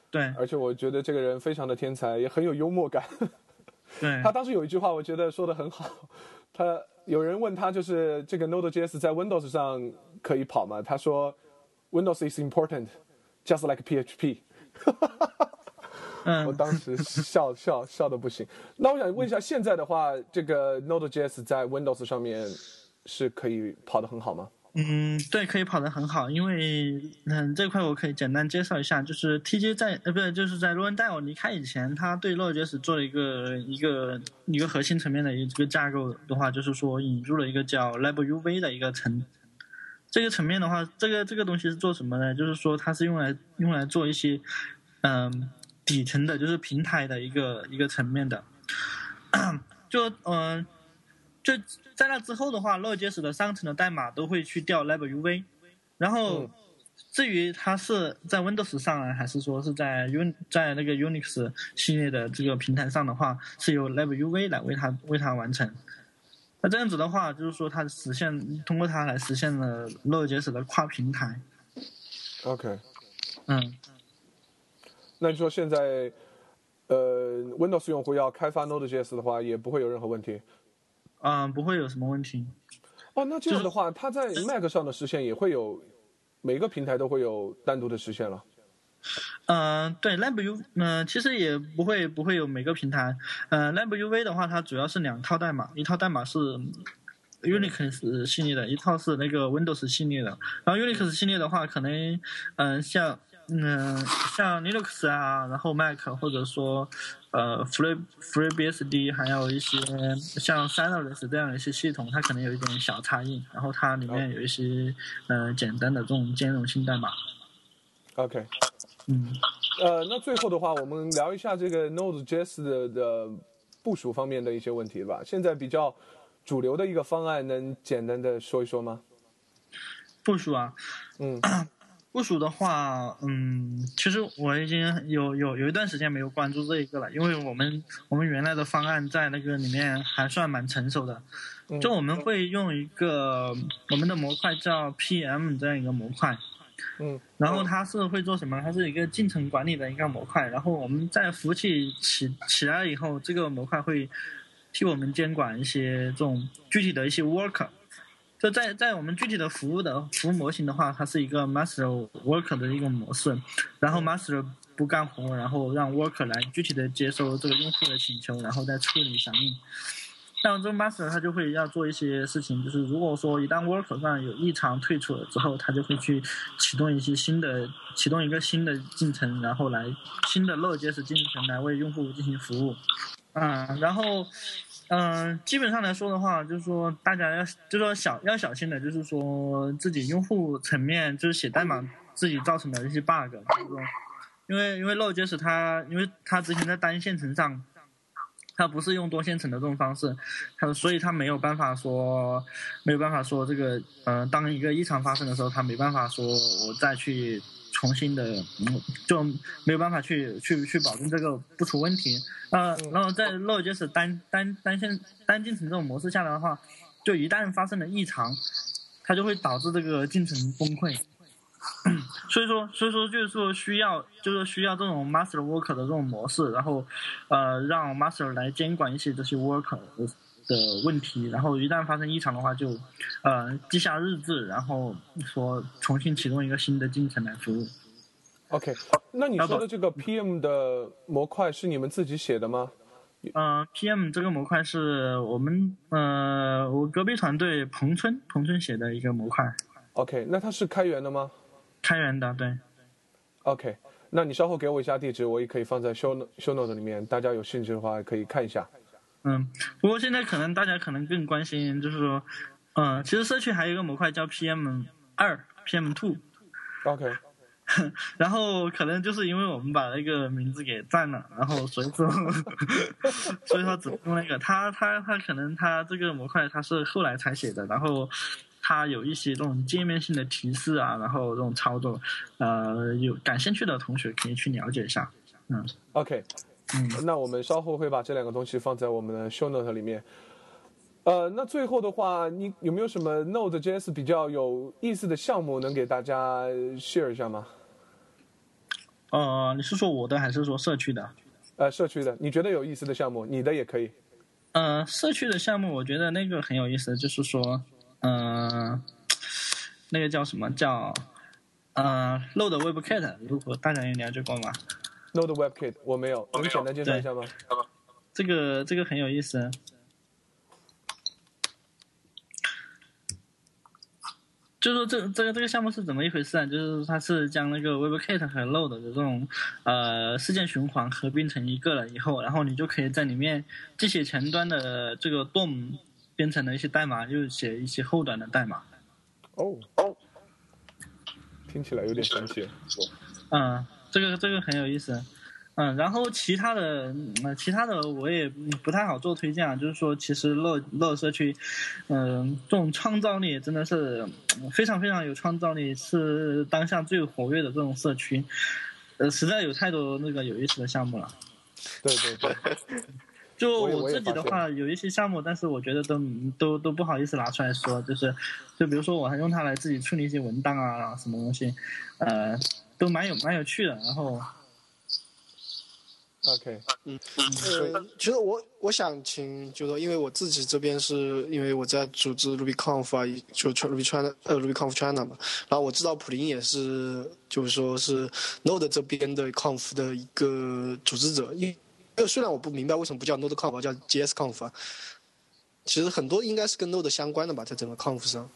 对而且我觉得这个人非常的天才，也很有幽默感。对 他当时有一句话，我觉得说的很好。他有人问他，就是这个 Node.js 在 Windows 上可以跑吗？他说，Windows is important, just like PHP。我嗯当时笑笑笑的不行。那我想问一下，现在的话，这个 Node.js 在 Windows 上面是可以跑得很好吗？嗯，对，可以跑得很好，因为嗯这块我可以简单介绍一下，就是 TJ 在呃不是就是在罗恩戴尔离开以前，他对 Node.js 做了一个一个一个核心层面的一个架构的话，就是说引入了一个叫 LabUV 的一个层。这个层面的话，这个这个东西是做什么呢？就是说它是用来用来做一些嗯底层的，就是平台的一个一个层面的。就嗯、呃就在那之后的话，Node.js 的上层的代码都会去调 LabUV，然后嗯至于它是在 Windows 上啊，还是说是在 Un 在那个 Unix 系列的这个平台上的话，是由 LabUV 来为它为它完成。那这样子的话，就是说它实现通过它来实现了 Node.js 的跨平台。OK，嗯，那你说现在，呃，Windows 用户要开发 Node.js 的话，也不会有任何问题。嗯，不会有什么问题。哦，那这样的话，它在 Mac 上的实现也会有每个平台都会有单独的实现了。嗯，对，LabU，嗯，其实也不会不会有每个平台。嗯，LabUV 的话，它主要是两套代码，一套代码是 Unix 系列的，一套是那个 Windows 系列的。然后 Unix 系列的话，可能嗯像嗯像 Linux 啊，然后 Mac 或者说呃 Free FreeBSD，还有一些像 Synology 这样的一些系统，它可能有一点小差异。然后它里面有一些呃简单的这种兼容性代码。OK，嗯。呃，那最后的话，我们聊一下这个 Node.js 的的部署方面的一些问题吧。现在比较主流的一个方案，能简单的说一说吗？部署啊，嗯 部署的话，嗯，其实我已经有有有一段时间没有关注这一个了，因为我们我们原来的方案在那个里面还算蛮成熟的，嗯就我们会用一个我们的模块叫 PM 这样一个模块，嗯然后它是会做什么？它是一个进程管理的一个模块，然后我们在服务器起起来以后，这个模块会替我们监管一些这种具体的一些 worker。就在在我们具体的服务的服务模型的话，它是一个 master worker 的一个模式，然后 master 不干活，然后让 worker 来具体的接收这个用户的请求，然后再处理响应。像这个 master 他就会要做一些事情，就是如果说一旦 worker 上有异常退出了之后，他就会去启动一些新的，启动一个新的进程，然后来新的 Node.js 进程来为用户进行服务。嗯，然后，嗯，基本上来说的话，就是说大家要，就是说小要小心的，就是说自己用户层面就是写代码自己造成的一些 bug，就是说，因为因为 Node.js 它因为它之前在单线程上。它不是用多线程的这种方式，它所以它没有办法说，没有办法说这个，呃，当一个异常发生的时候，它没办法说我再去重新的，嗯，就没有办法去去去保证这个不出问题。呃，然后在 Node.js 单单单线单进程这种模式下来的话，就一旦发生了异常，它就会导致这个进程崩溃。所以说，所以说就是说需要，就是需要这种 master worker 的这种模式，然后，呃，让 master 来监管一些这些 worker 的的问题，然后一旦发生异常的话，就，呃，记下日志，然后说重新启动一个新的进程来服务。，OK，那你说的这个 PM 的模块是你们自己写的吗？呃，PM 这个模块是我们呃我隔壁团队彭春彭春写的一个模块，OK，那它是开源的吗开源的，对。？OK，那你稍后给我一下地址，我也可以放在 show show note 里面，大家有兴趣的话可以看一下。嗯，不过现在可能大家可能更关心，就是说，嗯、其实社区还有一个模块叫 PM 二、PM two，OK，然后可能就是因为我们把那个名字给占了，然后所以说，所以说只用那个他他他可能他这个模块他是后来才写的，然后它有一些这种界面性的提示啊，然后这种操作，呃，有感兴趣的同学可以去了解一下。嗯 OK，嗯那我们稍后会把这两个东西放在我们的 show note 里面。呃，那最后的话，你有没有什么 Node.js 比较有意思的项目能给大家 share 一下吗？呃，你是说我的还是说社区的？呃，社区的，你觉得有意思的项目，你的也可以。呃，社区的项目，我觉得那个很有意思，就是说，呃，那个叫什么叫呃 Load WebKit，如果大家有了解过吗？Node WebKit 我没有，能简单介绍一下吗？这个这个很有意思。就是说这这个这个项目是怎么一回事啊？就是它是将那个 WebKit 和 Load 的这种呃事件循环合并成一个了以后，然后你就可以在里面既写前端的这个 DOM 编程的一些代码，又写一些后端的代码。哦哦，听起来有点神奇。嗯，这个这个很有意思。嗯，然后其他的，其他的我也不太好做推荐啊。就是说，其实乐乐社区，嗯、这种创造力真的是嗯非常非常有创造力，是当下最活跃的这种社区。呃，实在有太多那个有意思的项目了。对对对，就我自己的话，有一些项目，但是我觉得都都都不好意思拿出来说，就是就比如说我还用它来自己处理一些文档啊，什么东西，呃，都蛮有蛮有趣的。然后，OK，嗯，呃，其实我我想请，就说因为我自己这边是因为我在组织 RubyConf 啊，就 Ruby China 呃 RubyConf China 嘛，然后我知道普林也是，就是说是 Node 这边的 Conf 的一个组织者，因为虽然我不明白为什么不叫 Node Conf，叫 JSConf，啊，其实很多应该是跟 Node 相关的吧，在整个 Conf 上。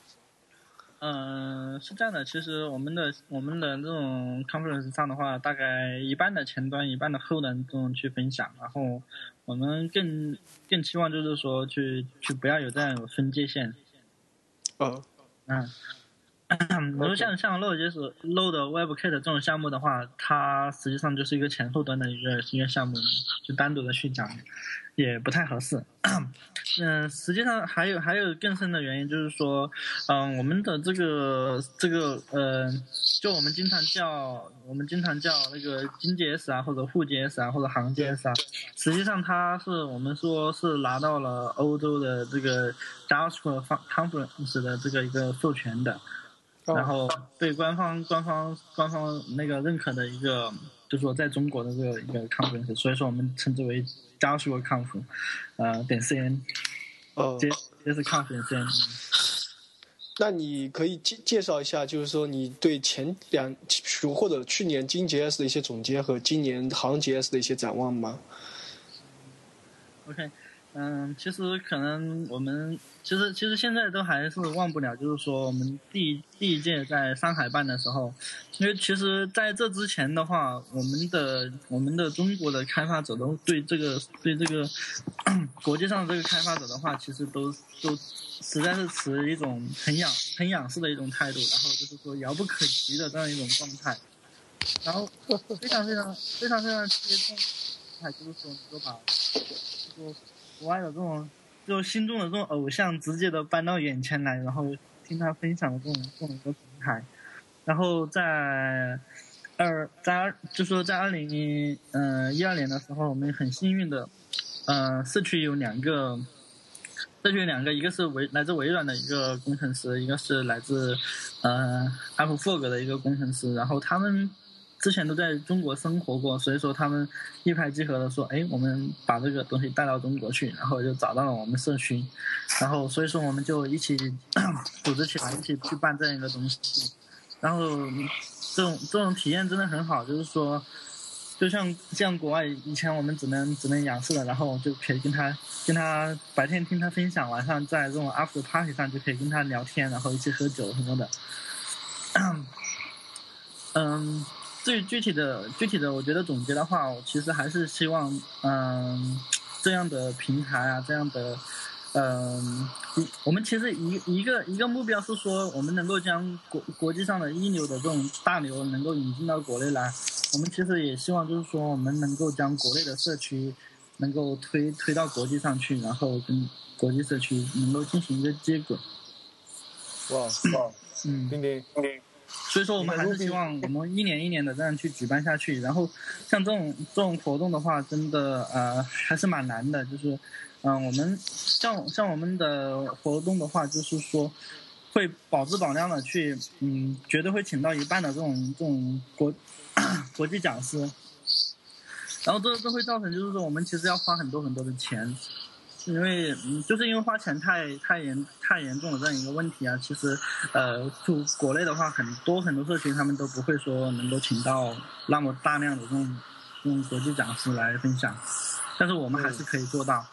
嗯，是这样的，其实我们的我们的这种 conference 上的话，大概一半的前端，一半的后端这种去分享，然后我们更更期望就是说去去不要有这样有分界线。哦，嗯，比如像像 Load 就是 Load WebKit 这种项目的话，它实际上就是一个前后端的一个一个项目，就单独的去讲。也不太合适，嗯，实际上还有还有更深的原因，就是说，嗯，我们的这个这个呃，就我们经常叫我们经常叫那个金 JS 啊，或者沪 JS 啊，或者杭 JS 啊，实际上它是我们说是拿到了欧洲的这个 JavaScript Conference 的这个一个授权的，然后被官方官方官方那个认可的一个，就是说在中国的这个一个 Conference，所以说我们称之为。JavaScript Conf，呃，点 CN，哦，这这是 Conf 点 CN。那你可以介介绍一下，就是说你对前两或者去年金 JS 的一些总结和今年行 JS 的一些展望吗？OK。嗯，其实可能我们其实其实现在都还是忘不了，就是说我们第第一届在上海办的时候，因为其实在这之前的话，我们的我们的中国的开发者都对这个对这个国际上的这个开发者的话，其实都都实在是持一种很仰很仰视的一种态度，然后就是说遥不可及的这样一种状态，然后非常非常非常非常接近，还就是说能够把说。国外的这种，就心中的这种偶像，直接的搬到眼前来，然后听他分享的这种这种一个平台，然后在二在二就说在二零嗯一二年的时候，我们很幸运的，嗯社区有两个，社区有两个，一个是微来自微软的一个工程师，一个是来自嗯 AppFork 的一个工程师，然后他们。之前都在中国生活过，所以说他们一拍即合的说：“哎，我们把这个东西带到中国去。”然后就找到了我们社区，然后所以说我们就一起 组织起来，一起去办这样一个东西。然后这种这种体验真的很好，就是说，就像像国外以前我们只能只能仰视的，然后就可以跟他跟他白天听他分享，晚上在这种 after party 上就可以跟他聊天，然后一起喝酒什么的。嗯。至于具体的具体的，我觉得总结的话，我其实还是希望，嗯，这样的平台啊，这样的，嗯，我们其实一一个一个目标是说，我们能够将国国际上的一流的这种大牛能够引进到国内来。我们其实也希望，就是说，我们能够将国内的社区能够推推到国际上去，然后跟国际社区能够进行一个接轨。哇哇，嗯，丁丁，丁丁。所以说，我们还是希望我们一年一年的这样去举办下去。然后，像这种这种活动的话，真的呃还是蛮难的。就是，嗯，我们像像我们的活动的话，就是说会保质保量的去，嗯，绝对会请到一半的这种这种国 国际讲师。然后这这会造成就是说，我们其实要花很多很多的钱。因为嗯，就是因为花钱太太严太严重的这样一个问题啊，其实，呃，就国内的话，很多很多社群他们都不会说能够请到那么大量的这种这种国际讲师来分享，但是我们还是可以做到。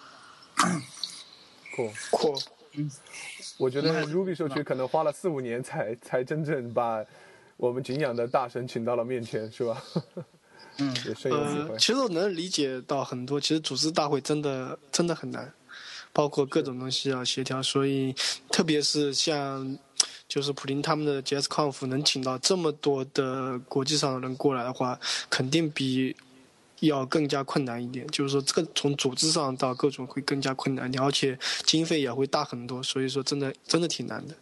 酷酷，嗯，我觉得 Ruby 社区可能花了四五年才才真正把我们景仰的大神请到了面前，是吧？嗯，也是有机会。其实我能理解到很多，其实组织大会真的真的很难。包括各种东西要协调，所以特别是像就是普林他们的 JSConf 能请到这么多的国际上的人过来的话，肯定比要更加困难一点。就是说，这个从组织上到各种会更加困难，而且经费也会大很多。所以说，真的真的挺难的。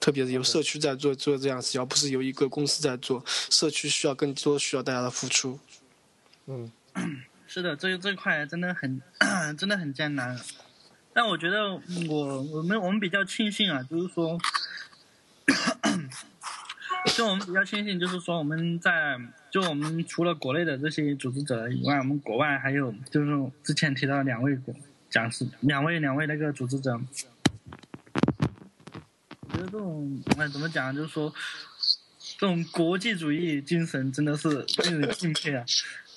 特别是由社区在做做这样事，要不是有一个公司在做，社区需要更多需要大家的付出。嗯，是的，这这块真的很 真的很艰难。但我觉得我我们我们比较庆幸啊，就是说，就我们比较庆幸，就是说我们在就我们除了国内的这些组织者以外，我们国外还有就是之前提到两位讲师，两位两位那个组织者，我觉得这种哎怎么讲，就是说这种国际主义精神真的是令人敬佩啊。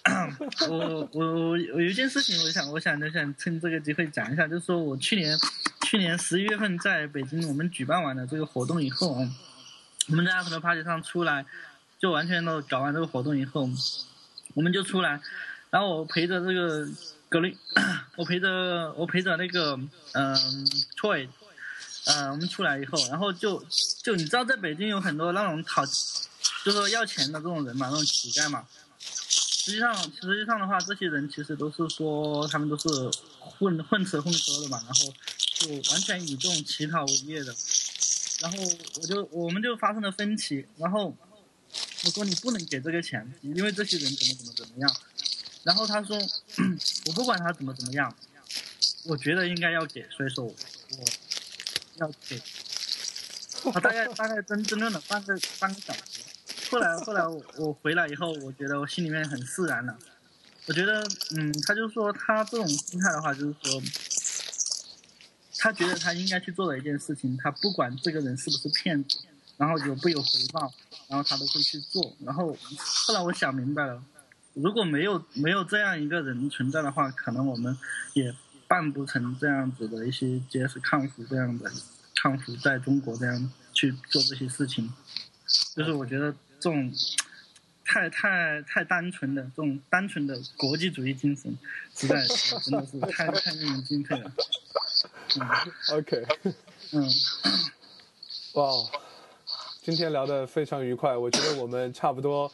我我我有一件事情，我想我想就想趁这个机会讲一下，就是说我去年去年十一月份在北京我们举办完了这个活动以后啊，我们在 After Party 上出来，就完全都搞完这个活动以后，我们就出来，然后我陪着这个格林，我陪着我陪着那个嗯 Troy，呃我们出来以后，然后就就你知道在北京有很多那种讨，就是说要钱的这种人嘛，那种乞丐嘛。实际上，实际上的话，这些人其实都是说他们都是混混吃混喝的嘛，然后就完全以这种乞讨为业的。然后我就我们就发生了分歧，然后我说你不能给这个钱，因为这些人怎么怎么怎么样。然后他说 我不管他怎么怎么样，我觉得应该要给，所以说我要给。他大概大概争争论了半个半个小时。后来，后来我我回来以后，我觉得我心里面很释然了。我觉得，嗯，他就说他这种心态的话，就是说，他觉得他应该去做的一件事情，他不管这个人是不是骗子，然后有不有回报，然后他都会去做。然后后来我想明白了，如果没有没有这样一个人存在的话，可能我们也办不成这样子的一些结识抗服这样的抗服在中国这样去做这些事情。就是我觉得这种太太太单纯的这种单纯的国际主义精神，实在是 真的是太太令人敬佩了。嗯 OK，嗯，哇，今天聊的非常愉快，我觉得我们差不多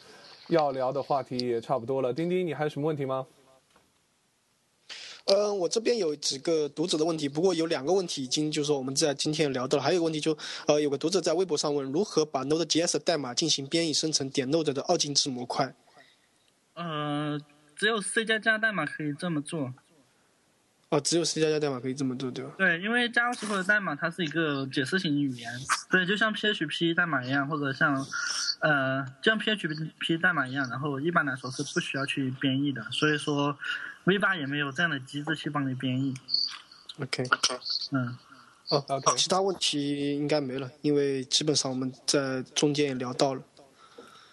要聊的话题也差不多了。丁丁，你还有什么问题吗？嗯，我这边有几个读者的问题，不过有两个问题已经就是说我们在今天聊到了，还有一个问题就呃有个读者在微博上问如何把 Node.js 代码进行编译生成点 Node 的二进制模块。呃，只有 C 加加代码可以这么做。哦，只有 C 加加代码可以这么做，对吧？对，因为 JavaScript 的代码它是一个解释型语言，对，就像 PHP 代码一样，或者像呃，就像 PHP 代码一样，然后一般来说是不需要去编译的，所以说 V 八也没有这样的机制去帮你编译。OK，嗯，哦 OK 其他问题应该没了，因为基本上我们在中间也聊到了。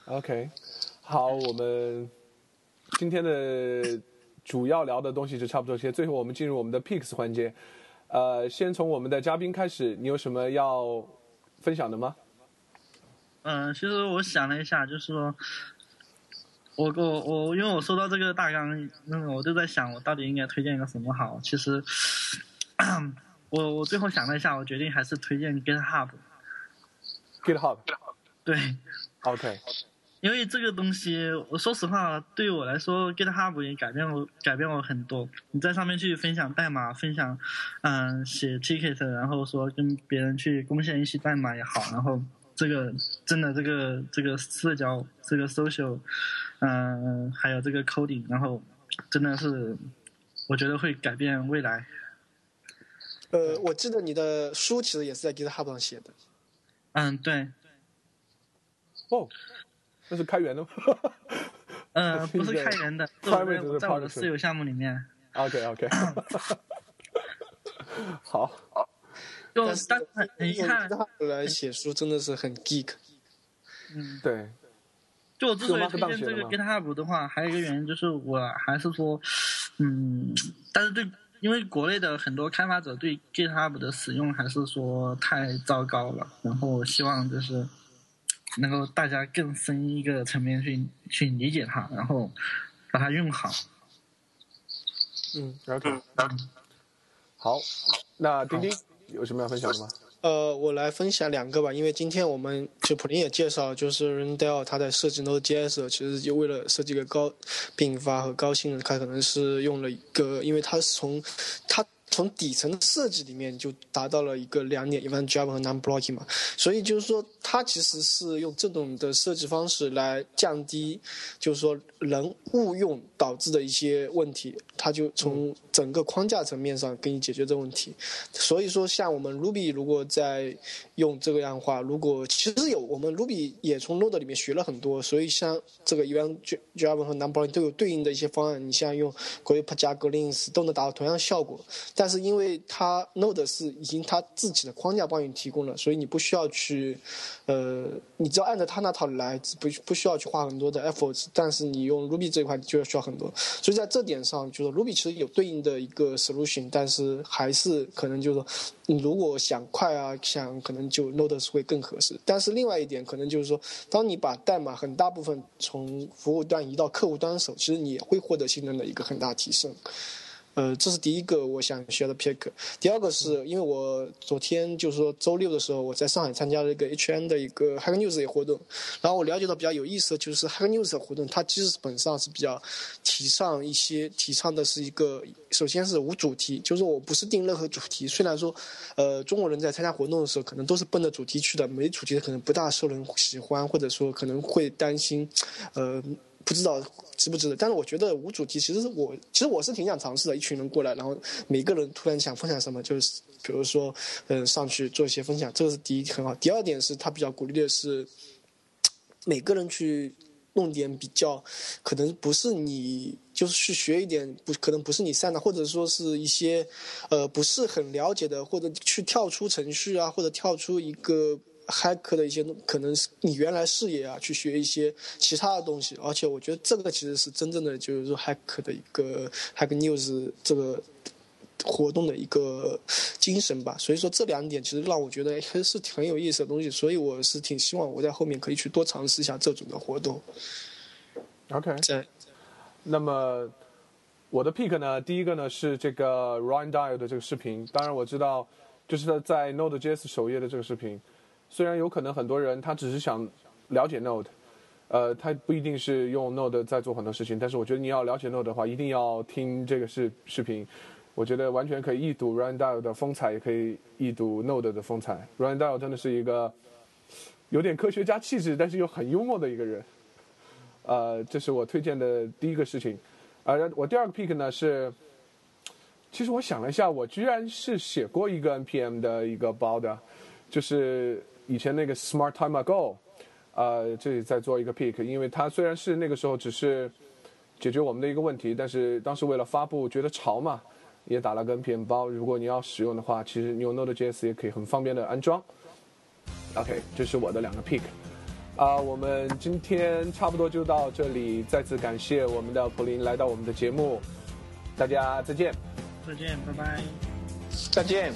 OK，好，我们今天的主要聊的东西就差不多这些。最后我们进入我们的 Picks 环节，呃，先从我们的嘉宾开始，你有什么要分享的吗？嗯，其实我想了一下，就是说，我我我，因为我收到这个大纲，嗯，我就在想，我到底应该推荐一个什么好？其实，我我最后想了一下，我决定还是推荐 GitHub。GitHub。对，OK，因为这个东西，我说实话，对于我来说，GitHub 也改变我改变我很多。你在上面去分享代码，分享，嗯，写 ticket，然后说跟别人去贡献一些代码也好，然后这个真的这个这个社交，这个 social，嗯，还有这个 coding，然后真的是，我觉得会改变未来。呃，我记得你的书其实也是在 GitHub 上写的。嗯，对，哦，那是开源的吗呃，不是开源的，在我在我的私有项目里面。？OK OK，好，就但是但很很遗用憾，GitHub 来写书真的是很 geek。嗯，对，就我之所以推荐这个 GitHub 的话，还有一个原因就是我还是说，嗯，但是对，因为国内的很多开发者对 GitHub 的使用还是说太糟糕了，然后我希望就是能够大家更深一个层面去去理解它，然后把它用好。嗯，OK，好，那丁丁有什么要分享的吗？呃，我来分享两个吧，因为今天我们就普林也介绍，就是 Rendell 他在设计 Node.js，其实就为了设计一个高并发和高性能，他可能是用了一个，因为他是从他从底层的设计里面就达到了一个两点，event driven 和 non-blocking 嘛，所以就是说它其实是用这种的设计方式来降低，就是说人误用导致的一些问题，它就从整个框架层面上给你解决这个问题。所以说，像我们 Ruby 如果在用这个样的话，如果其实有我们 Ruby 也从 Node 里面学了很多，所以像这个 event driven 和 non-blocking 都有对应的一些方案，你像用 grep 加 glints 都能达到同样效果。但是因为它 Node 是已经它自己的框架帮你提供了，所以你不需要去，呃，你只要按照它那套来，不不需要去花很多的 efforts。但是你用 Ruby 这一块就要需要很多，所以在这点上，就是 Ruby 其实有对应的一个 solution，但是还是可能就是说，你如果想快啊，想可能就 Node 会更合适。但是另外一点可能就是说，当你把代码很大部分从服务端移到客户端的时候，其实你也会获得性能的一个很大提升。呃，这是第一个我想学的 pick。第二个是因为我昨天就是说周六的时候，我在上海参加了一个 HN 的一个 Hack News 的活动，然后我了解到比较有意思的就是 Hack News 的活动，它基本上是比较提倡一些，提倡的是一个，首先是无主题，就是我不是定任何主题。虽然说，呃，中国人在参加活动的时候可能都是奔着主题去的，没主题的可能不大受人喜欢，或者说可能会担心，呃。不知道值不值得，但是我觉得无主题其实我其实我是挺想尝试的。一群人过来，然后每个人突然想分享什么，就是比如说嗯上去做一些分享，这个是第一很好。第二点是他比较鼓励的是每个人去弄点比较可能不是你就是去学一点不可能不是你擅长，或者说是一些呃不是很了解的，或者去跳出程序啊，或者跳出一个。Hack 的一些可能是你原来视野啊，去学一些其他的东西，而且我觉得这个其实是真正的就是说 hack 的一个 hack news 这个活动的一个精神吧。所以说这两点其实让我觉得还是很有意思的东西，所以我是挺希望我在后面可以去多尝试一下这种的活动。OK，在那么我的 pick 呢，第一个呢是这个 Ryan Dial 的这个视频，当然我知道就是在 Node.js 首页的这个视频。虽然有可能很多人他只是想了解 Node，呃，他不一定是用 Node 在做很多事情，但是我觉得你要了解 Node 的话，一定要听这个视视频。我觉得完全可以一睹 Ryan Dial 的风采，也可以一睹 Node 的风采。Ryan Dial 真的是一个有点科学家气质，但是又很幽默的一个人。呃，这是我推荐的第一个事情。而我第二个 pick 呢是，其实我想了一下，我居然是写过一个 npm 的一个包的，就是。以前那个 Smart Time Ago，呃，这里在做一个 pick，因为它虽然是那个时候只是解决我们的一个问题，但是当时为了发布觉得潮嘛，也打了个 npm 包。如果你要使用的话，其实你用 Node.js 也可以很方便的安装。OK，这是我的两个 pick。啊，我们今天差不多就到这里，再次感谢我们的普林来到我们的节目，大家再见。再见，拜拜。再见。